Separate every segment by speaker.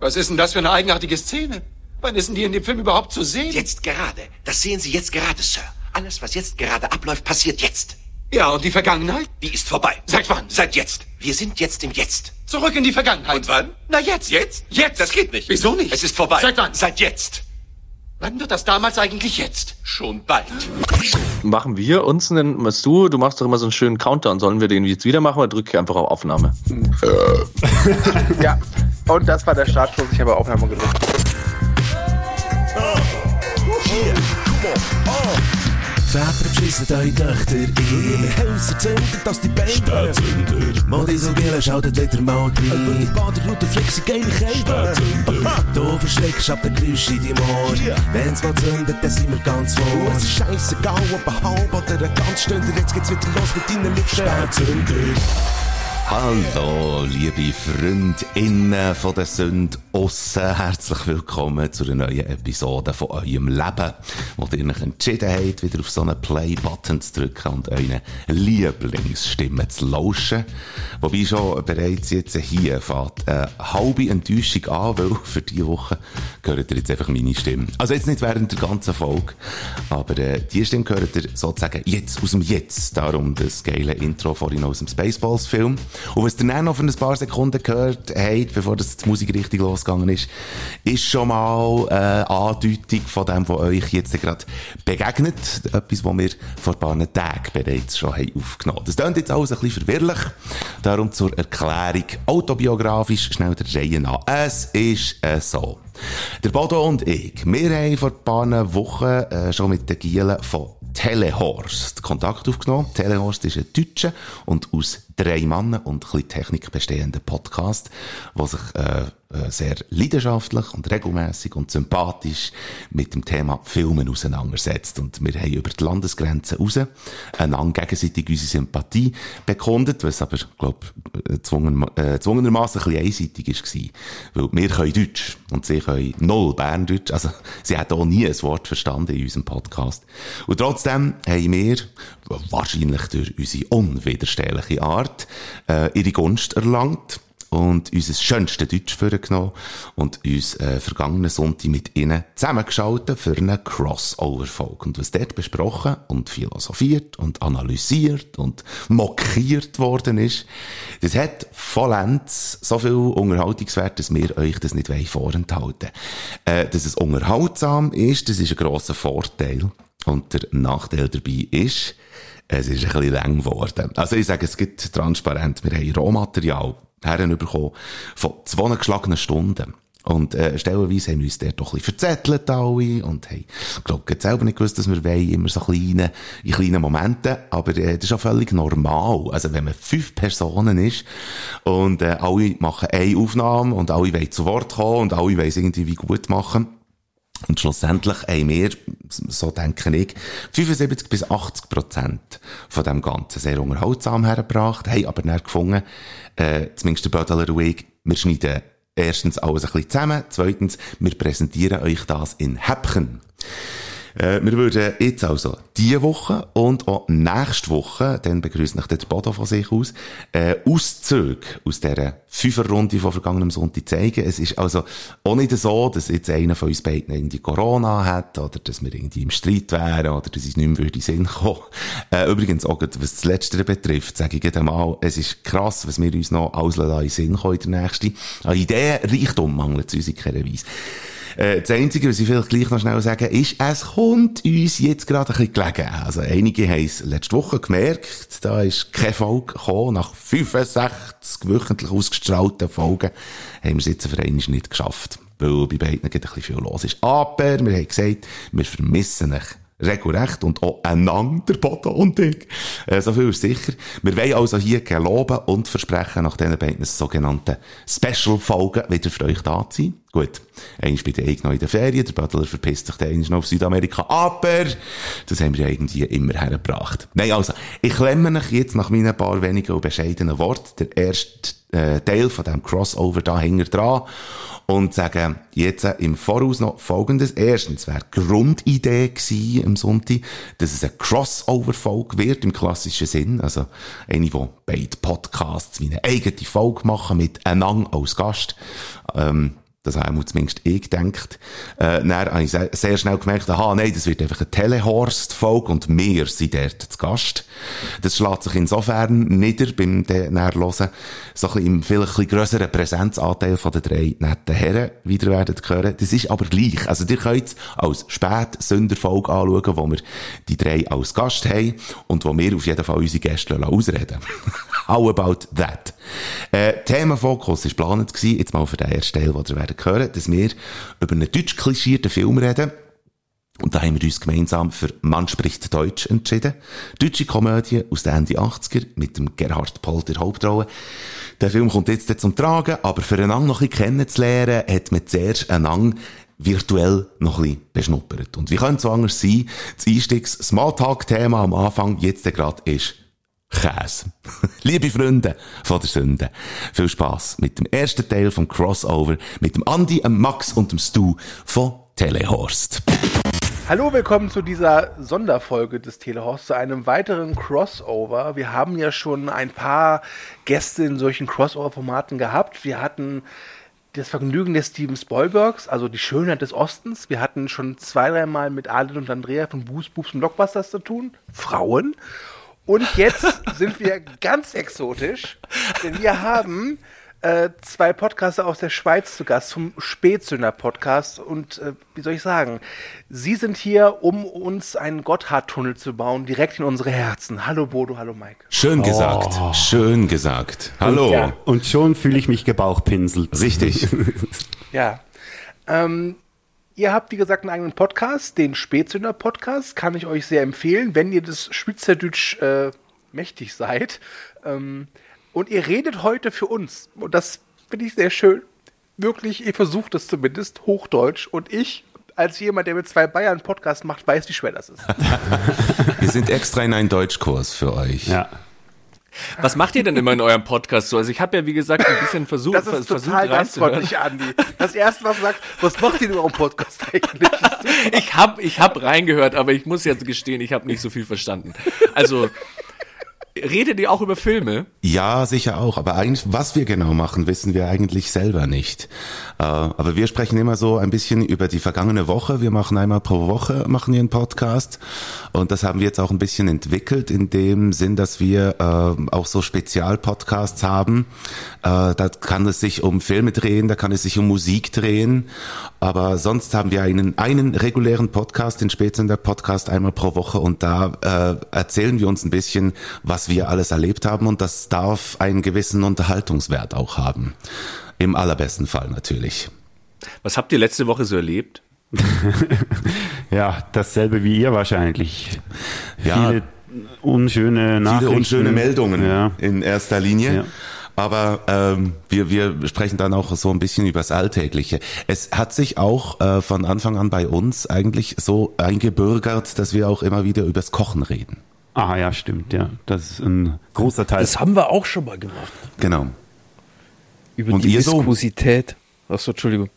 Speaker 1: Was ist denn das für eine eigenartige Szene? Wann ist denn die in dem Film überhaupt zu sehen?
Speaker 2: Jetzt gerade. Das sehen Sie jetzt gerade, Sir. Alles, was jetzt gerade abläuft, passiert jetzt.
Speaker 1: Ja, und die Vergangenheit?
Speaker 2: Die ist vorbei.
Speaker 1: Seit wann?
Speaker 2: Seit jetzt. Wir sind jetzt im Jetzt.
Speaker 1: Zurück in die Vergangenheit.
Speaker 2: Und wann?
Speaker 1: Na jetzt.
Speaker 2: Jetzt?
Speaker 1: Jetzt.
Speaker 2: Das geht nicht.
Speaker 1: Wieso nicht?
Speaker 2: Es ist vorbei.
Speaker 1: Seit wann?
Speaker 2: Seit jetzt.
Speaker 1: Wann wird das damals eigentlich jetzt?
Speaker 2: Schon bald.
Speaker 3: Machen wir uns einen, was du, du machst doch immer so einen schönen Countdown. Sollen wir den jetzt wieder machen oder drücke ich einfach auf Aufnahme?
Speaker 4: Ja, und das war der Startschuss. Ich habe Aufnahme gedrückt.
Speaker 5: Väter beschissen eure Töchter ein. Häuser zünden, dass die Beine Spätzünder. Modisogele schaltet wieder mal rein. Über die Baderroute flexen geile Kälte. Du verschreckst ab der Geräusch in deinem Ohr. Wenn's mal zündet, dann sind wir ganz vor. Es ist scheissegal, ob ein halb oder ein ganz Stünder. Jetzt geht's wieder los mit deinen Lippen. Spätzünder.
Speaker 6: Hallo, liebe FreundInnen von der Sünde aussen. Herzlich willkommen zu einer neuen Episode von eurem Leben, wo ihr euch entschieden habt, wieder auf so einen Play-Button zu drücken und euren Lieblingsstimmen zu lauschen. Wobei schon bereits jetzt hier fährt eine halbe Enttäuschung an, weil für diese Woche gehört ihr jetzt einfach meine Stimme. Also jetzt nicht während der ganzen Folge, aber äh, die Stimme gehört ihr sozusagen jetzt aus dem Jetzt. Darum das geile Intro vorhin aus dem Spaceballs-Film. Und was ihr dann noch für ein paar Sekunden gehört habt, bevor das die Musik richtig losgegangen ist, ist schon mal eine Andeutung von dem, was euch jetzt gerade begegnet. Etwas, was wir vor ein paar Tagen bereits schon haben aufgenommen haben. Das klingt jetzt alles ein bisschen verwirrlich. Darum zur Erklärung autobiografisch schnell der Reihe nach. Es ist äh, so. Der Bodo und ich, wir haben vor ein paar Wochen äh, schon mit den Gielen von Telehorst Kontakt aufgenommen. Telehorst ist ein deutscher und aus drei Männern und ein bisschen Technik bestehender Podcast, der sich äh, sehr leidenschaftlich und regelmäßig und sympathisch mit dem Thema Filmen auseinandersetzt. Und wir haben über die Landesgrenzen raus einander gegenseitig unsere Sympathie bekundet, was aber, glaube zwungen, äh, zwungenermassen ein bisschen einseitig war. Weil wir können Deutsch und sie können null Berndeutsch. Also, sie hat auch nie ein Wort verstanden in unserem Podcast. Und trotzdem haben wir, wahrscheinlich durch unsere unwiderstehliche Art, äh, ihre Gunst erlangt und unser schönstes Deutsch vorgenommen und uns äh, vergangenen Sonntag mit ihnen zusammengeschaltet für eine Crossover-Folge. Und was dort besprochen und philosophiert und analysiert und mokiert worden ist, das hat vollends so viel Unterhaltungswert, dass wir euch das nicht vorenthalten äh, Dass es unterhaltsam ist, das ist ein grosser Vorteil. Und der Nachteil dabei ist, es ist ein bisschen lang geworden. Also ich sage, es gibt transparent, wir haben Rohmaterial herbekommen von zwei geschlagenen Stunden. Und äh, stellenweise haben wir uns dort doch ein bisschen verzettelt alle und haben, ich glaube, selber nicht gewusst, dass wir wollen, immer so kleine, in kleinen Momenten, aber äh, das ist auch völlig normal. Also wenn man fünf Personen ist und äh, alle machen eine Aufnahme und alle wollen zu Wort kommen und alle wollen es irgendwie gut machen, und schlussendlich haben wir, so denke ich, 75 bis 80 Prozent von dem Ganzen sehr unterhaltsam hergebracht, haben aber dann gefunden, äh, zumindest der Bödeler ich, wir schneiden erstens alles ein bisschen zusammen, zweitens, wir präsentieren euch das in Häppchen. Äh, wir würden jetzt also diese Woche und auch nächste Woche, dann begrüßt nach der Bodo von sich aus, äh, Auszüge aus dieser Fünferrunde von vergangenem Sonntag zeigen. Es ist also auch nicht so, dass jetzt einer von uns beiden irgendwie Corona hat oder dass wir irgendwie im Streit wären oder dass es nicht mehr den Sinn kommen. Äh, übrigens, auch was das Letztere betrifft, sage ich einmal, es ist krass, was wir uns noch alles in Sinn kommen in der nächsten. An Ideen, Reichtum mangelt es uns in keiner Weise. Äh, das Einzige, was ich vielleicht gleich noch schnell sagen, ist, es kommt uns jetzt gerade ein bisschen gelegen. Also einige haben es letzte Woche gemerkt, da ist keine Folge gekommen. Nach 65 wöchentlich ausgestrahlten Folgen haben wir es jetzt für einmal nicht geschafft. Weil bei beiden ein bisschen viel los ist. Aber wir haben gesagt, wir vermissen euch regelrecht und auch einander, der Bodo und ich. Äh, so viel ist sicher. Wir wollen also hier geloben und versprechen, nach diesen beiden sogenannten Special-Folgen wieder für euch da zu sein. Gut, eins bei der noch in der Ferien, der Bödler verpisst sich dann noch auf Südamerika, aber das haben wir irgendwie immer hergebracht. Nein, also, ich klemme euch jetzt nach meinen paar wenigen und bescheidenen Worten der erste äh, Teil von dem Crossover da hinter dran und sagen jetzt im Voraus noch Folgendes. Erstens wäre die Grundidee gewesen am Sonntag, dass es eine Crossover-Folge wird im klassischen Sinn. Also eine, wo beide Podcasts wie eine eigene Folge machen mit einander als Gast. Ähm, Das haben wir zumindest ich gedacht. Äh, dann habe ich sehr, sehr schnell gemerkt, aha, nein, das wird einfach eine Telehorst-Folge und wir sind dort zu Gast. Das schlägt sich insofern nieder beim Nährlosen, so ein bisschen im vielleicht grösseren Präsenzanteil von den drei netten Herren wieder werden hören. Das ist aber gleich. Also, ihr könnt es als Spätsünderfolge anschauen, wo wir die drei als Gast haben und wo wir auf jeden Fall unsere Gäste ausreden How about that? Äh, Themenfokus war geplant jetzt mal für den ersten Teil, den ihr werdet hören, dass wir über einen deutsch klischierten Film reden. Und da haben wir uns gemeinsam für Mann spricht Deutsch entschieden. Deutsche Komödie aus den Ende 80er mit dem Gerhard Poll der Hauptrolle. Der Film kommt jetzt zum Tragen, aber für einander noch ein bisschen kennenzulernen, hat man zuerst einander virtuell noch ein bisschen beschnuppert. Und wie könnte es anders sein? Das Einstiegs-Smalltalk-Thema am Anfang jetzt gerade ist Käse. Liebe Freunde von der Sünde, viel Spaß mit dem ersten Teil vom Crossover mit dem Andi, dem Max und dem Stu von Telehorst.
Speaker 4: Hallo, willkommen zu dieser Sonderfolge des Telehorst, zu einem weiteren Crossover. Wir haben ja schon ein paar Gäste in solchen Crossover-Formaten gehabt. Wir hatten das Vergnügen des Steven Spielbergs, also die Schönheit des Ostens. Wir hatten schon zwei, dreimal mit Adel und Andrea von Boos, Boobs und Blockbusters zu tun. Frauen. Und jetzt sind wir ganz exotisch, denn wir haben äh, zwei Podcaster aus der Schweiz zu Gast zum Spätsünder Podcast. Und äh, wie soll ich sagen, sie sind hier, um uns einen Gotthardtunnel zu bauen, direkt in unsere Herzen. Hallo Bodo, hallo Mike.
Speaker 6: Schön gesagt,
Speaker 7: Oh.
Speaker 6: schön gesagt. Hallo.
Speaker 4: Ja.
Speaker 7: Und schon fühle ich mich gebauchpinselt.
Speaker 6: Richtig.
Speaker 4: Ja. Ähm, ihr habt, wie gesagt, einen eigenen Podcast, den Spätsünder Podcast. Kann ich euch sehr empfehlen, wenn ihr das Schweizerdeutsch äh, mächtig seid. Ähm, und ihr redet heute für uns. Und das finde ich sehr schön. Wirklich, ihr versucht es zumindest, Hochdeutsch. Und ich, als jemand, der mit zwei Bayern Podcast macht, weiß, wie schwer das ist.
Speaker 6: Wir sind extra in einen Deutschkurs für euch.
Speaker 7: Ja.
Speaker 8: Was macht ihr denn immer in eurem Podcast so? Also ich habe ja, wie gesagt, ein bisschen versucht,
Speaker 4: Das ist
Speaker 8: versucht
Speaker 4: total gastfreundlich, Andi. Das erste, was du sagst, was macht ihr in eurem Podcast eigentlich?
Speaker 8: Ich hab, ich hab reingehört, aber ich muss jetzt gestehen, ich habe nicht so viel verstanden. Also, redet ihr auch über Filme?
Speaker 6: Ja, sicher auch. Aber eigentlich, was wir genau machen, wissen wir eigentlich selber nicht. Äh, aber wir sprechen immer so ein bisschen über die vergangene Woche. Wir machen einmal pro Woche machen wir einen Podcast. Und das haben wir jetzt auch ein bisschen entwickelt in dem Sinn, dass wir äh, auch so Spezialpodcasts haben. Äh, da kann es sich um Filme drehen, da kann es sich um Musik drehen. Aber sonst haben wir einen, einen regulären Podcast, den Spätsender Podcast einmal pro Woche. Und da äh, erzählen wir uns ein bisschen, was wir alles erlebt haben. Und das darf einen gewissen Unterhaltungswert auch haben. Im allerbesten Fall natürlich.
Speaker 8: Was habt ihr letzte Woche so erlebt?
Speaker 7: ja, dasselbe wie ihr wahrscheinlich.
Speaker 6: Ja.
Speaker 7: Viele unschöne Nachrichten.
Speaker 6: Viele unschöne Meldungen
Speaker 7: Ja.
Speaker 6: in erster Linie.
Speaker 7: Ja.
Speaker 6: Aber ähm, wir, wir sprechen dann auch so ein bisschen über das Alltägliche. Es hat sich auch äh, von Anfang an bei uns eigentlich so eingebürgert, dass wir auch immer wieder übers Kochen reden.
Speaker 7: Ah ja, stimmt, ja. Das ist ein großer Teil.
Speaker 9: Das haben wir auch schon mal gemacht.
Speaker 6: Genau.
Speaker 9: Über
Speaker 6: Und
Speaker 9: die
Speaker 6: ihr so?
Speaker 9: Viskosität. Achso, Entschuldigung.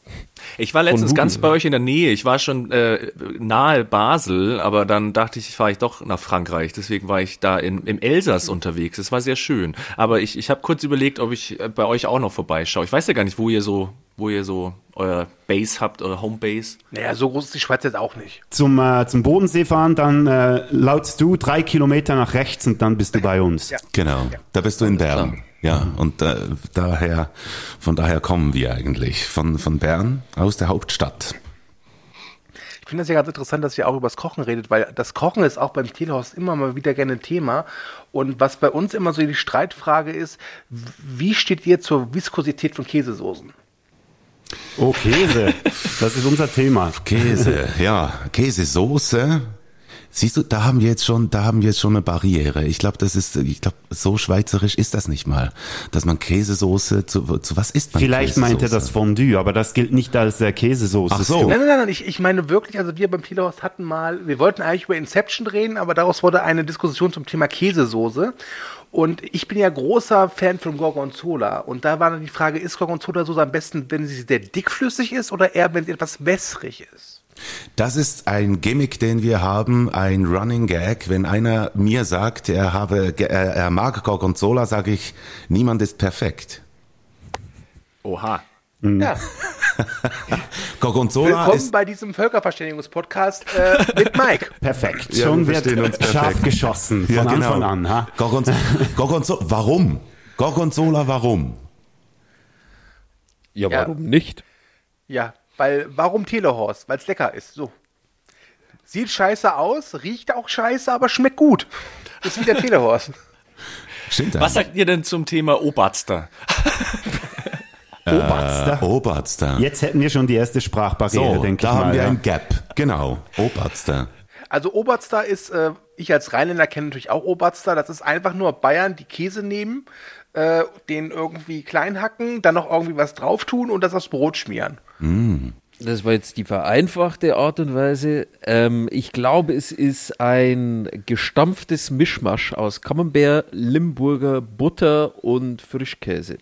Speaker 8: Ich war letztens ganz bei euch in der Nähe. Ich war schon äh, nahe Basel, aber dann dachte ich, fahre ich doch nach Frankreich. Deswegen war ich da in, im Elsass unterwegs. Es war sehr schön. Aber ich, ich habe kurz überlegt, ob ich äh, bei euch auch noch vorbeischaue. Ich weiß ja gar nicht, wo ihr so, wo ihr so euer Base habt, eure Homebase.
Speaker 4: Naja, so groß ist die Schweiz jetzt auch nicht.
Speaker 7: Zum, äh, zum Bodensee fahren, dann äh, lautst du drei Kilometer nach rechts und dann bist du bei uns.
Speaker 4: Ja.
Speaker 6: Genau. Da bist du in Bern. Ja, und äh, daher, von daher kommen wir eigentlich. Von, von Bern aus der Hauptstadt.
Speaker 4: Ich finde das ja ganz interessant, dass ihr auch über das Kochen redet, weil das Kochen ist auch beim Telehorst immer mal wieder gerne ein Thema. Und was bei uns immer so die Streitfrage ist, wie steht ihr zur Viskosität von Käsesoßen?
Speaker 7: Oh, Käse. Das ist unser Thema.
Speaker 6: Käse, ja, Käsesoße. Siehst du, da haben wir jetzt schon, da haben wir jetzt schon eine Barriere. Ich glaube, das ist, ich glaube, so schweizerisch ist das nicht mal, dass man Käsesoße zu, zu was isst man?
Speaker 7: Vielleicht meint er das
Speaker 6: Käsesoße?
Speaker 7: Fondue, aber das gilt nicht als der Käsesoße.
Speaker 6: Ach so.
Speaker 4: Nein, nein, nein, nein, ich, ich meine wirklich, also wir beim Telehorst hatten mal, wir wollten eigentlich über Inception reden, aber daraus wurde eine Diskussion zum Thema Käsesoße. Und ich bin ja großer Fan von Gorgonzola. Und da war dann die Frage, ist Gorgonzola-Soße am besten, wenn sie sehr dickflüssig ist oder eher, wenn sie etwas wässrig ist?
Speaker 6: Das ist ein Gimmick, den wir haben, ein Running Gag. Wenn einer mir sagt, er habe, er, er mag Gorgonzola, sage ich, niemand ist perfekt.
Speaker 8: Oha.
Speaker 4: Ja,
Speaker 6: Gorgonzola
Speaker 4: willkommen
Speaker 6: ist
Speaker 4: bei diesem Völkerverständigungspodcast äh, mit Mike.
Speaker 7: Perfekt.
Speaker 6: Ja,
Speaker 7: Schon
Speaker 6: wir
Speaker 7: wird
Speaker 6: uns
Speaker 7: scharf
Speaker 6: perfekt.
Speaker 7: geschossen von
Speaker 6: Ja, genau.
Speaker 7: Anfang an. Ha?
Speaker 6: Gorgonzola. Gorgonzola. Warum? Gorgonzola, warum?
Speaker 9: Ja,
Speaker 4: Ja.
Speaker 9: warum nicht?
Speaker 4: Ja, weil, warum Telehorst? Weil es lecker ist. So. Sieht scheiße aus, riecht auch scheiße, aber schmeckt gut. Das ist wie der Telehorst.
Speaker 6: Stimmt
Speaker 8: Was sagt ihr denn zum Thema Oberster?
Speaker 7: Oberster.
Speaker 6: Oberster.
Speaker 7: Jetzt hätten wir schon die erste Sprachbarriere,
Speaker 6: So,
Speaker 7: denke
Speaker 6: da
Speaker 7: ich
Speaker 6: haben
Speaker 7: mal.
Speaker 6: wir
Speaker 7: ja.
Speaker 6: ein Gap. Genau. Oberster.
Speaker 4: Also Oberster ist, äh, ich als Rheinländer kenne natürlich auch Oberster. Das ist einfach nur Bayern, die Käse nehmen, äh, den irgendwie klein hacken, dann noch irgendwie was drauf tun und das aufs Brot schmieren.
Speaker 9: Das war jetzt die vereinfachte Art und Weise. Ähm, ich glaube, es ist ein gestampftes Mischmasch aus Camembert, Limburger, Butter und Frischkäse.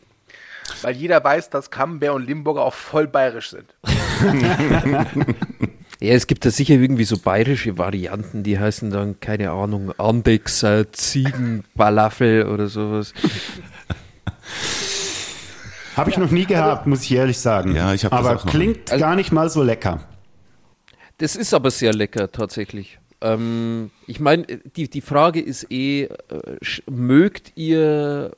Speaker 4: Weil jeder weiß, dass Camembert und Limburger auch voll bayerisch sind.
Speaker 9: Ja, es gibt da sicher irgendwie so bayerische Varianten, die heißen dann, keine Ahnung, Andexer, Ziegenbalafel oder sowas.
Speaker 7: Habe ich noch nie gehabt, muss ich ehrlich sagen.
Speaker 6: Ja, ich hab das
Speaker 7: Aber
Speaker 6: auch noch
Speaker 7: klingt
Speaker 9: Also-
Speaker 7: gar nicht mal so lecker.
Speaker 9: Das ist aber sehr lecker tatsächlich. Ähm, ich meine, die, die Frage ist eh, äh, mögt ihr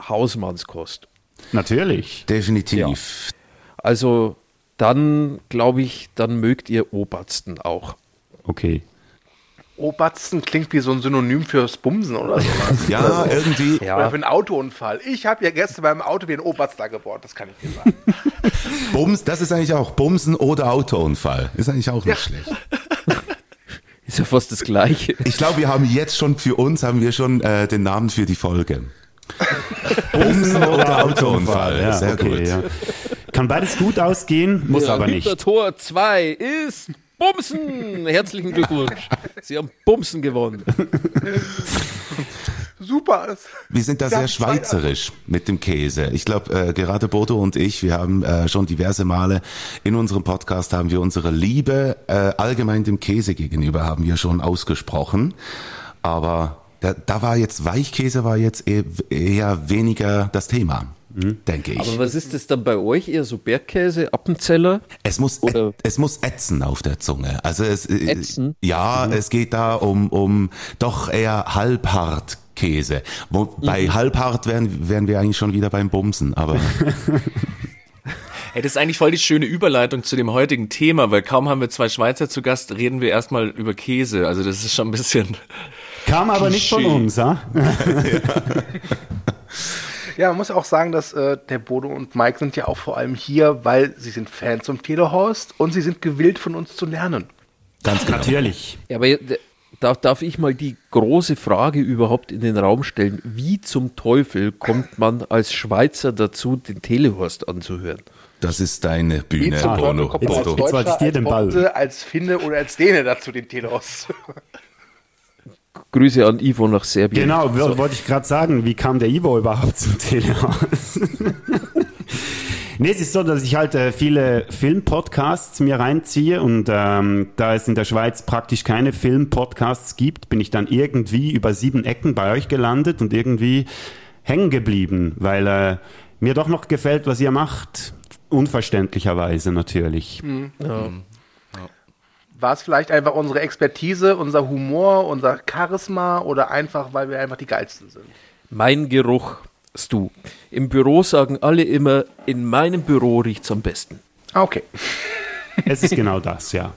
Speaker 9: Hausmannskost?
Speaker 7: Natürlich.
Speaker 6: Definitiv.
Speaker 9: Also dann glaube ich, dann mögt ihr Obersten auch.
Speaker 7: Okay.
Speaker 4: Obersten klingt wie so ein Synonym fürs Bumsen oder sowas.
Speaker 6: Ja, irgendwie.
Speaker 4: Oder
Speaker 9: Ja,
Speaker 4: für einen Autounfall. Ich habe ja gestern beim Auto wie ein Oberster gebaut, das kann ich dir sagen.
Speaker 6: Bums, das ist eigentlich auch Bumsen oder Autounfall. Ist eigentlich auch nicht
Speaker 4: Ja.
Speaker 6: schlecht.
Speaker 9: ist ja fast das Gleiche.
Speaker 6: Ich glaube, wir haben jetzt schon für uns haben wir schon äh, den Namen für die Folge. Bumsen oder Autounfall.
Speaker 7: Ja,
Speaker 6: Sehr
Speaker 7: okay,
Speaker 6: gut.
Speaker 7: ja. Kann beides gut ausgehen, muss
Speaker 9: Ja,
Speaker 7: aber nicht.
Speaker 9: Tor 2 ist Bumsen. Herzlichen Glückwunsch. Sie haben Bumsen gewonnen.
Speaker 4: Super.
Speaker 6: Wir sind da sehr schweizerisch mit dem Käse. Ich glaube, äh, gerade Bodo und ich, wir haben äh, schon diverse Male in unserem Podcast haben wir unsere Liebe äh, allgemein dem Käse gegenüber haben wir schon ausgesprochen. Aber da, da war jetzt Weichkäse war jetzt eher, eher weniger das Thema, denke ich.
Speaker 9: Aber was ist das dann bei euch? Eher so Bergkäse, Appenzeller?
Speaker 6: Es muss,
Speaker 9: Oder-
Speaker 6: ä- es muss ätzen auf der Zunge. Also es, äh,
Speaker 9: Ätzen?
Speaker 6: Ja, es geht da um, um doch eher halbhart Käse. Wo, Bei halbhart wären, wären wir eigentlich schon wieder beim Bumsen, aber
Speaker 8: Hey, das ist eigentlich voll die schöne Überleitung zu dem heutigen Thema, weil kaum haben wir zwei Schweizer zu Gast, reden wir erstmal über Käse. Also das ist schon ein bisschen.
Speaker 7: Kam aber nicht von uns, ha?
Speaker 4: Ja, man muss auch sagen, dass äh, der Bodo und Mike sind ja auch vor allem hier, weil sie sind Fans zum Telehorst und sie sind gewillt von uns zu lernen.
Speaker 6: ganz genau.
Speaker 7: Natürlich.
Speaker 9: Ja, aber äh, darf, darf ich mal die große Frage überhaupt in den Raum stellen? Wie zum Teufel kommt man als Schweizer dazu, den Telehorst anzuhören?
Speaker 6: Das ist deine Bühne, Bono.
Speaker 4: als
Speaker 7: Jetzt-
Speaker 6: Bodo.
Speaker 7: jetzt wollte ich dir
Speaker 4: als
Speaker 7: den Ball.
Speaker 4: Als Finne oder als Däne dazu, den Telehorst zu hören.
Speaker 9: Grüße an Ivo nach Serbien.
Speaker 7: Genau, wo- wollte ich gerade sagen, wie kam der Ivo überhaupt zum Telehaus? nee, es ist so, dass ich halt äh, viele Filmpodcasts mir reinziehe und ähm, da es in der Schweiz praktisch keine Filmpodcasts gibt, bin ich dann irgendwie über sieben Ecken bei euch gelandet und irgendwie hängen geblieben, weil äh, mir doch noch gefällt, was ihr macht. Unverständlicherweise natürlich.
Speaker 4: War es vielleicht einfach unsere Expertise, unser Humor, unser Charisma oder einfach, weil wir einfach die geilsten sind?
Speaker 9: Mein Geruch, Stu. Im Büro sagen alle immer, in meinem Büro riecht's am besten.
Speaker 4: Ah, Okay.
Speaker 7: Es ist genau das, ja.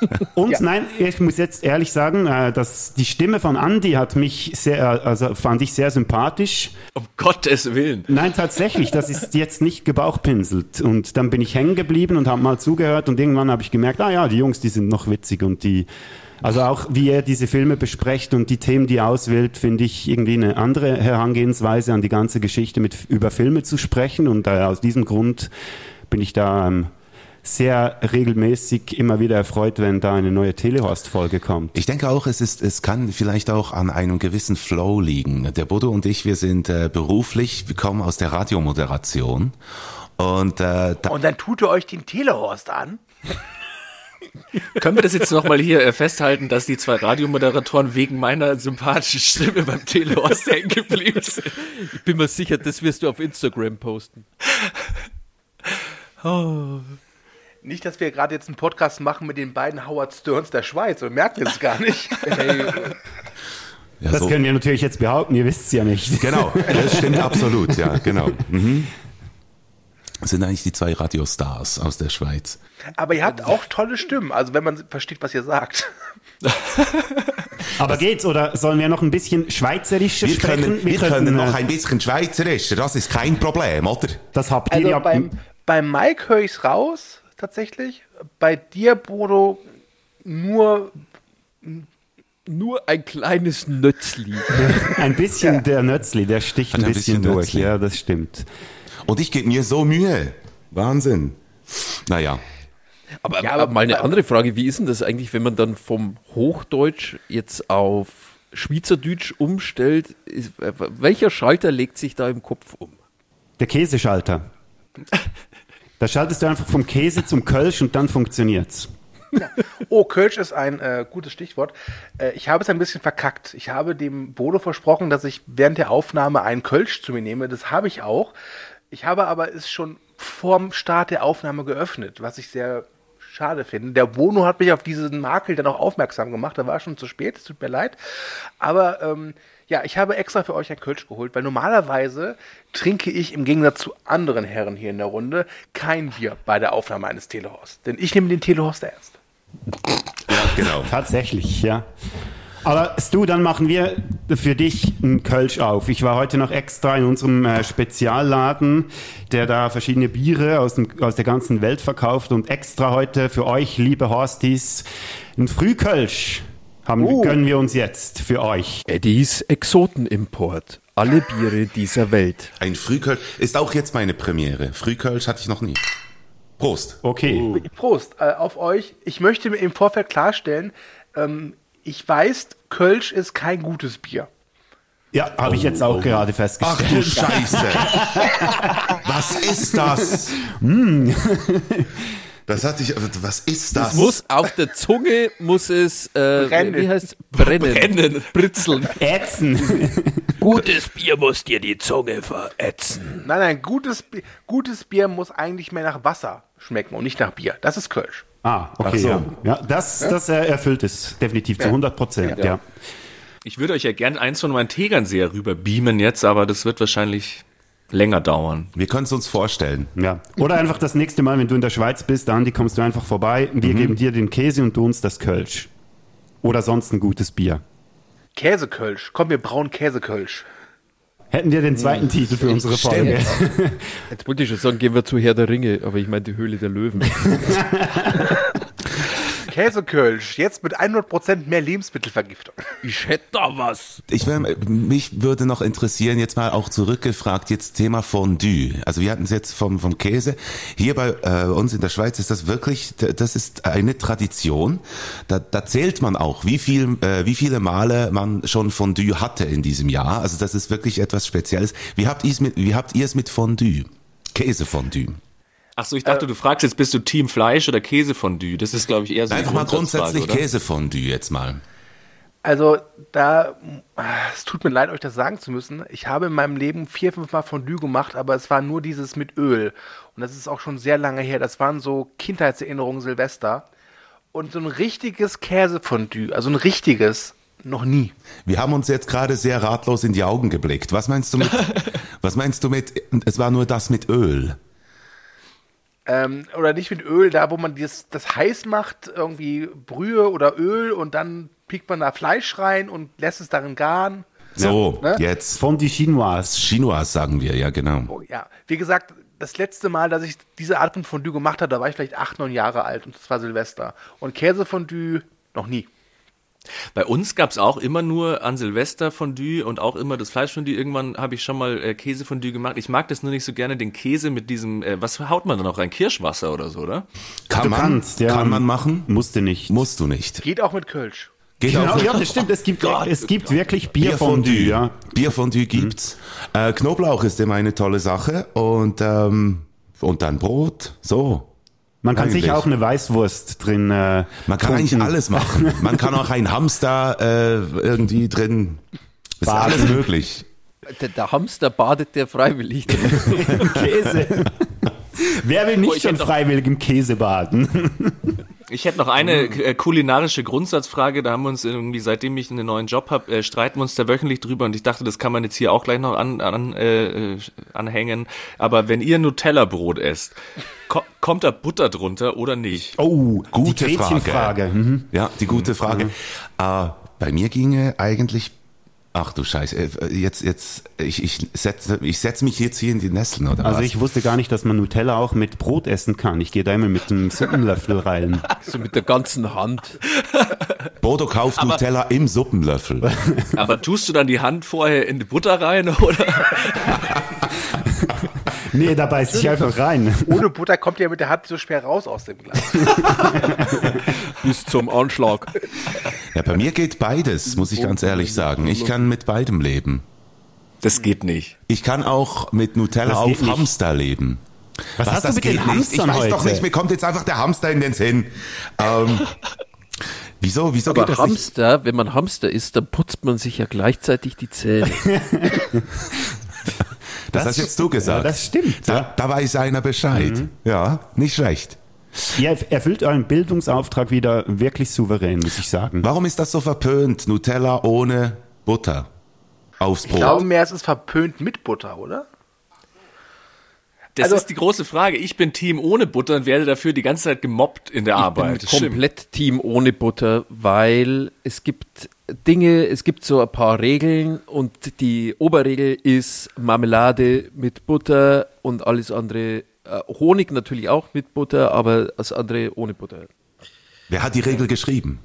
Speaker 7: Und
Speaker 4: Ja.
Speaker 7: nein, ich muss jetzt ehrlich sagen, äh, dass die Stimme von Andy hat mich sehr, also fand ich sehr sympathisch.
Speaker 8: Um Gottes Willen.
Speaker 7: Nein, tatsächlich, das ist jetzt nicht gebauchpinselt. Und dann bin ich hängen geblieben und habe mal zugehört und irgendwann habe ich gemerkt, ah ja, die Jungs, die sind noch witzig und die, also auch wie er diese Filme besprecht und die Themen, die er auswählt, finde ich irgendwie eine andere Herangehensweise an die ganze Geschichte mit über Filme zu sprechen und äh, aus diesem Grund bin ich da ähm, sehr regelmäßig immer wieder erfreut, wenn da eine neue Telehorst-Folge kommt.
Speaker 6: Ich denke auch, es ist, es kann vielleicht auch an einem gewissen Flow liegen. Der Bodo und ich, wir sind äh, beruflich, wir kommen aus der Radiomoderation und äh, da,
Speaker 4: Und dann tut ihr euch den Telehorst an?
Speaker 8: Können wir das jetzt nochmal hier äh, festhalten, dass die zwei Radiomoderatoren wegen meiner sympathischen Stimme beim Telehorst hängen geblieben sind?
Speaker 9: Ich bin mir sicher, das wirst du auf Instagram posten.
Speaker 4: Nicht, dass wir gerade jetzt einen Podcast machen mit den beiden Howard Sterns der Schweiz und merken es gar nicht.
Speaker 6: Ja,
Speaker 7: Das
Speaker 6: so-
Speaker 7: können wir natürlich jetzt behaupten, ihr wisst es ja nicht.
Speaker 6: Genau, das stimmt absolut, ja, genau. Mhm. Das sind eigentlich die zwei Radiostars aus der Schweiz.
Speaker 4: Aber ihr habt auch tolle Stimmen, also wenn man versteht, was ihr sagt.
Speaker 7: Aber geht's oder sollen wir noch ein bisschen schweizerischer
Speaker 6: Wir
Speaker 7: sprechen?
Speaker 6: können, wir
Speaker 7: könnten,
Speaker 6: können noch
Speaker 7: äh,
Speaker 6: ein bisschen Schweizerischer, das ist kein Problem, oder?
Speaker 7: Das habt ihr
Speaker 4: Also
Speaker 7: ja.
Speaker 4: beim, beim Mike höre ich es raus, tatsächlich. Bei dir, Bodo, nur
Speaker 9: Nur ein kleines Nötzli.
Speaker 7: Ein bisschen der Nötzli, der sticht ein
Speaker 6: ein
Speaker 7: bisschen,
Speaker 6: bisschen
Speaker 7: durch.
Speaker 6: Nötzli.
Speaker 7: Ja, das stimmt.
Speaker 6: Und ich gebe mir so Mühe. Wahnsinn. Naja,
Speaker 9: Aber,
Speaker 4: Ja,
Speaker 9: aber
Speaker 4: aber-
Speaker 9: mal eine andere Frage, wie ist denn das eigentlich, wenn man dann vom Hochdeutsch jetzt auf Schweizerdeutsch umstellt? Ist, äh, welcher Schalter legt sich da im Kopf um?
Speaker 7: Der Käseschalter. Da schaltest du einfach vom Käse zum Kölsch und dann funktioniert's.
Speaker 4: Oh, Kölsch ist ein äh, gutes Stichwort. Äh, ich habe es ein bisschen verkackt. Ich habe dem Bodo versprochen, dass ich während der Aufnahme einen Kölsch zu mir nehme. Das habe ich auch. Ich habe aber es schon vorm Start der Aufnahme geöffnet, was ich sehr schade finde. Der Bono hat mich auf diesen Makel dann auch aufmerksam gemacht. Da war schon zu spät, es tut mir leid. Aber ähm, ja, ich habe extra für euch ein Kölsch geholt, weil normalerweise trinke ich im Gegensatz zu anderen Herren hier in der Runde kein Bier bei der Aufnahme eines Telehorst. Denn ich nehme den Telehorst ernst.
Speaker 6: genau.
Speaker 7: Tatsächlich, ja. Aber Stu, dann machen wir für dich einen Kölsch auf. Ich war heute noch extra in unserem äh, Spezialladen, der da verschiedene Biere aus, dem, aus der ganzen Welt verkauft und extra heute für euch, liebe Horsties, ein Frühkölsch haben, gönnen wir uns jetzt für euch.
Speaker 9: Eddies Exotenimport. Alle Biere dieser Welt.
Speaker 6: Ein Frühkölsch ist auch jetzt meine Premiere. Frühkölsch hatte ich noch nie. Prost.
Speaker 7: Okay.
Speaker 4: Prost äh, auf euch. Ich möchte mir im Vorfeld klarstellen, ähm, ich weiß, Kölsch ist kein gutes Bier.
Speaker 7: Ja, habe ich jetzt auch gerade
Speaker 6: Ach
Speaker 7: festgestellt.
Speaker 6: du Scheiße. Was ist das? Das hatte ich, was ist das?
Speaker 9: Es muss auf der Zunge muss es äh,
Speaker 4: Brennen.
Speaker 9: wie heißt brennen,
Speaker 8: Brennen.
Speaker 9: britzeln.
Speaker 7: Ätzen.
Speaker 9: Gutes Bier muss dir die Zunge verätzen.
Speaker 4: Nein, nein, gutes, gutes Bier muss eigentlich mehr nach Wasser schmecken und nicht nach Bier. Das ist Kölsch.
Speaker 7: Ah, okay.
Speaker 6: So.
Speaker 7: ja. ja, das, das äh, erfüllt es definitiv zu 100 Prozent. Ja.
Speaker 8: Ich würde euch ja gern eins von meinen Tegernseher rüber beamen jetzt, aber das wird wahrscheinlich länger dauern.
Speaker 6: Wir können es uns vorstellen.
Speaker 7: Ja. Oder einfach das nächste Mal, wenn du in der Schweiz bist, Andi, kommst du einfach vorbei. Wir geben dir den Käse und du uns das Kölsch. Oder sonst ein gutes Bier.
Speaker 4: Käsekölsch. Komm, wir brauen Käsekölsch.
Speaker 7: Hätten wir den zweiten Titel für unsere Folge.
Speaker 9: Jetzt wollte ich schon sagen, gehen wir zu Herr der Ringe, aber ich meine die Höhle der Löwen.
Speaker 4: Käsekölsch. Jetzt mit 100% mehr Lebensmittelvergiftung.
Speaker 9: Ich hätte da was.
Speaker 6: Ich wär, mich würde noch interessieren, jetzt mal auch zurückgefragt, jetzt Thema Fondue. Also wir hatten es jetzt vom, vom Käse. Hier bei äh, uns in der Schweiz ist das wirklich, das ist eine Tradition. Da, da zählt man auch, wie viel, äh, wie viele Male man schon Fondue hatte in diesem Jahr. Also das ist wirklich etwas Spezielles. Wie habt ihr es mit, wie habt ihr es mit Fondue? Käsefondue.
Speaker 8: Ach so, ich dachte, du fragst jetzt, bist du Team Fleisch oder Käsefondue? Das ist, glaube ich, eher so
Speaker 6: Einfach mal grundsätzlich
Speaker 8: oder?
Speaker 6: Käsefondue jetzt mal.
Speaker 4: Also, da, es tut mir leid, euch das sagen zu müssen. Ich habe in meinem Leben vier, fünf Mal Fondue gemacht, aber es war nur dieses mit Öl. Und das ist auch schon sehr lange her. Das waren so Kindheitserinnerungen Silvester. Und so ein richtiges Käsefondue, also ein richtiges, noch nie.
Speaker 6: Wir haben uns jetzt gerade sehr ratlos in die Augen geblickt. Was meinst du mit, was meinst du mit, es war nur das mit Öl?
Speaker 4: Ähm, oder nicht mit Öl, da wo man das, das heiß macht, irgendwie Brühe oder Öl und dann piekt man da Fleisch rein und lässt es darin garen.
Speaker 6: So,
Speaker 4: ne?
Speaker 6: jetzt.
Speaker 7: Fondue Chinoise.
Speaker 6: Chinois sagen wir, ja genau.
Speaker 4: Oh, ja, wie gesagt, das letzte Mal, dass ich diese Art von Fondue gemacht habe, da war ich vielleicht acht, neun Jahre alt und das war Silvester. Und Käsefondue noch nie.
Speaker 8: Bei uns gab's auch immer nur an Silvester Fondue und auch immer das Fleischfondue. Irgendwann habe ich schon mal äh, Käsefondue gemacht. Ich mag das nur nicht so gerne, den Käse mit diesem, äh, was haut man da noch rein? Kirschwasser oder so, oder?
Speaker 6: Kann
Speaker 7: Du
Speaker 6: man,
Speaker 7: kannst, ja.
Speaker 6: kann man machen?
Speaker 7: Musste nicht.
Speaker 6: Musst du nicht.
Speaker 4: Geht auch mit Kölsch.
Speaker 6: Geht
Speaker 7: Genau,
Speaker 6: auch
Speaker 7: ja, das stimmt. Es gibt, es gibt wirklich Bierfondue.
Speaker 6: Bierfondue.
Speaker 7: Ja.
Speaker 6: Bierfondue gibt's. Äh, Knoblauch ist immer eine tolle Sache und ähm, und dann Brot. So.
Speaker 7: Man kann
Speaker 6: Eigentlich.
Speaker 7: sicher auch eine Weißwurst drin. Äh,
Speaker 6: Man kann eigentlich alles machen. Man kann auch einen Hamster äh, irgendwie drin. Ist
Speaker 7: Baden.
Speaker 6: alles möglich.
Speaker 9: Der, der Hamster badet der freiwillig.
Speaker 7: Käse. Wer will
Speaker 8: Oh,
Speaker 7: nicht
Speaker 8: ich
Speaker 7: schon freiwillig im Käse baden?
Speaker 8: Ich hätte noch eine äh, kulinarische Grundsatzfrage. Da haben wir uns irgendwie, seitdem ich einen neuen Job habe, äh, streiten wir uns da wöchentlich drüber. Und ich dachte, das kann man jetzt hier auch gleich noch an, an, äh, äh, anhängen. Aber wenn ihr Nutella-Brot esst, ko kommt da Butter drunter oder nicht?
Speaker 7: Oh,
Speaker 6: Gute
Speaker 7: die
Speaker 6: Frage.
Speaker 7: Mhm.
Speaker 6: Ja, die gute Frage. Äh, bei mir ginge eigentlich. Ach du Scheiße, äh, jetzt, jetzt, ich, ich setze ich setz mich jetzt hier in die Nesseln, oder
Speaker 7: Also
Speaker 6: was?
Speaker 7: ich wusste gar nicht, dass man Nutella auch mit Brot essen kann. Ich gehe da immer mit einem Suppenlöffel rein.
Speaker 9: So mit der ganzen Hand.
Speaker 6: Bodo kauft Nutella im Suppenlöffel.
Speaker 8: Aber tust du dann die Hand vorher in die Butter rein oder?
Speaker 7: Nee, da beiß ich einfach rein.
Speaker 4: Ohne Butter kommt ihr mit der Hand so schwer raus aus dem Glas.
Speaker 9: Bis zum Anschlag.
Speaker 6: Ja, bei mir geht beides, muss ich ganz ehrlich sagen. Ich kann mit beidem leben.
Speaker 8: Das geht nicht.
Speaker 6: Ich kann auch mit Nutella
Speaker 7: Das
Speaker 6: auf
Speaker 7: nicht.
Speaker 6: Hamster leben.
Speaker 7: Was, hast du
Speaker 6: das
Speaker 7: mit
Speaker 6: geht
Speaker 7: den
Speaker 6: nicht?
Speaker 7: Hamstern
Speaker 6: Ich weiß
Speaker 7: heute?
Speaker 6: doch nicht, mir kommt jetzt einfach der Hamster in den Sinn. Ähm, wieso, wieso
Speaker 9: Aber
Speaker 6: geht das nicht?
Speaker 9: Hamster, wenn man Hamster isst, dann putzt man sich ja gleichzeitig die Zähne.
Speaker 6: Das, hast jetzt du gesagt.
Speaker 7: Ja, das stimmt.
Speaker 6: Da,
Speaker 7: Ja.
Speaker 6: da weiß einer Bescheid. Ja, nicht schlecht.
Speaker 7: Ihr erfüllt euren Bildungsauftrag wieder wirklich souverän, muss ich sagen.
Speaker 6: Warum ist das so verpönt? Nutella ohne Butter aufs
Speaker 4: Ich
Speaker 6: Brot.
Speaker 4: glaube mehr, es ist verpönt mit Butter, oder?
Speaker 8: Das
Speaker 4: Also-
Speaker 8: ist die große Frage. Ich bin Team ohne Butter und werde dafür die ganze Zeit gemobbt in der Arbeit. Das
Speaker 9: bin
Speaker 8: stimmt.
Speaker 9: komplett Team ohne Butter, weil es gibt Dinge, es gibt so ein paar Regeln und die Oberregel ist Marmelade mit Butter und alles andere, äh, Honig natürlich auch mit Butter, aber das andere ohne Butter.
Speaker 6: Wer hat die Regel geschrieben?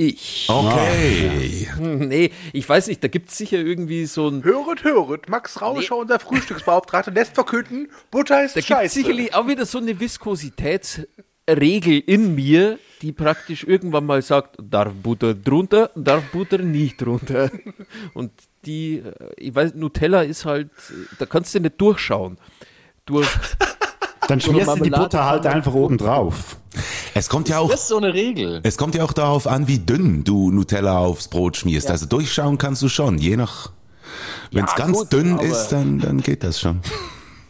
Speaker 9: Ich.
Speaker 6: Okay.
Speaker 9: Hm, Nee, ich weiß nicht, da gibt es sicher irgendwie so ein.
Speaker 4: Höret, höret, Max Rauscher, unser Frühstücksbeauftragter, lässt verkünden, Butter ist
Speaker 9: Da gibt
Speaker 4: scheiße.
Speaker 9: es sicherlich auch wieder so eine Viskositätsregel in mir, die praktisch irgendwann mal sagt, darf Butter drunter, darf Butter nicht drunter. Und die, äh, ich weiß, Nutella ist halt, äh, da kannst du nicht durchschauen. Durch,
Speaker 7: Dann schmierst du die Butter halt einfach oben drauf.
Speaker 6: Es kommt ja auch,
Speaker 8: Das ist so eine Regel.
Speaker 6: es kommt ja auch darauf an, wie dünn du Nutella aufs Brot schmierst. Also durchschauen kannst du schon, je nach, wenn es
Speaker 9: Ja,
Speaker 6: ganz
Speaker 9: gut,
Speaker 6: dünn ist, dann, dann geht das schon.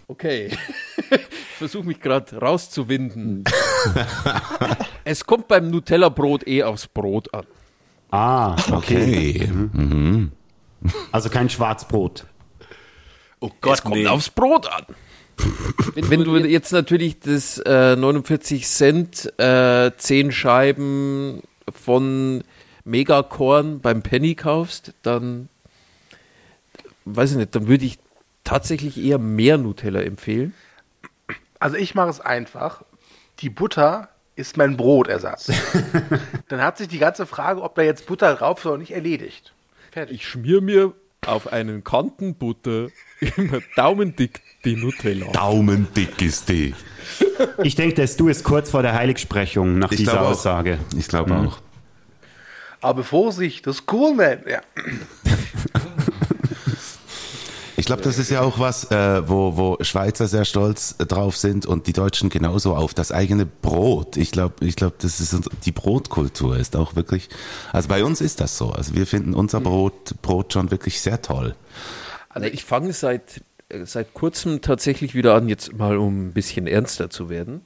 Speaker 9: okay. ich versuche mich gerade rauszuwinden. es kommt beim Nutella-Brot eh aufs Brot an.
Speaker 7: Ah, okay.
Speaker 6: Okay.
Speaker 7: Also kein Schwarzbrot.
Speaker 8: Oh Gott,
Speaker 9: es kommt
Speaker 8: nee.
Speaker 9: aufs Brot an. Wenn, wenn du jetzt natürlich das äh, 49 Cent äh, 10 Scheiben von Megakorn beim Penny kaufst, dann weiß ich nicht, dann würde ich tatsächlich eher mehr Nutella empfehlen.
Speaker 4: Also ich mache es einfach. Die Butter ist mein Brotersatz. Dann hat sich die ganze Frage, ob da jetzt Butter drauf soll, nicht erledigt. Fertig.
Speaker 9: Ich schmier mir auf einen Kanten Butter immer daumendick die Nutella.
Speaker 6: Daumendick ist die.
Speaker 7: Ich denke, dass du es kurz vor der Heiligsprechung nach
Speaker 6: Ich
Speaker 7: dieser. Aussage.
Speaker 6: Ich glaube auch.
Speaker 4: Aber Vorsicht, das ist cool, man. Ja.
Speaker 6: Ich glaube, das ist ja auch was, äh, wo, wo Schweizer sehr stolz äh, drauf sind und die Deutschen genauso auf das eigene Brot. Ich glaube, ich glaube, das ist die Brotkultur ist auch wirklich. Also bei uns ist das so. Also wir finden unser Brot Brot schon wirklich sehr toll.
Speaker 9: Also ich fange seit, seit kurzem tatsächlich wieder an, jetzt mal um ein bisschen ernster zu werden.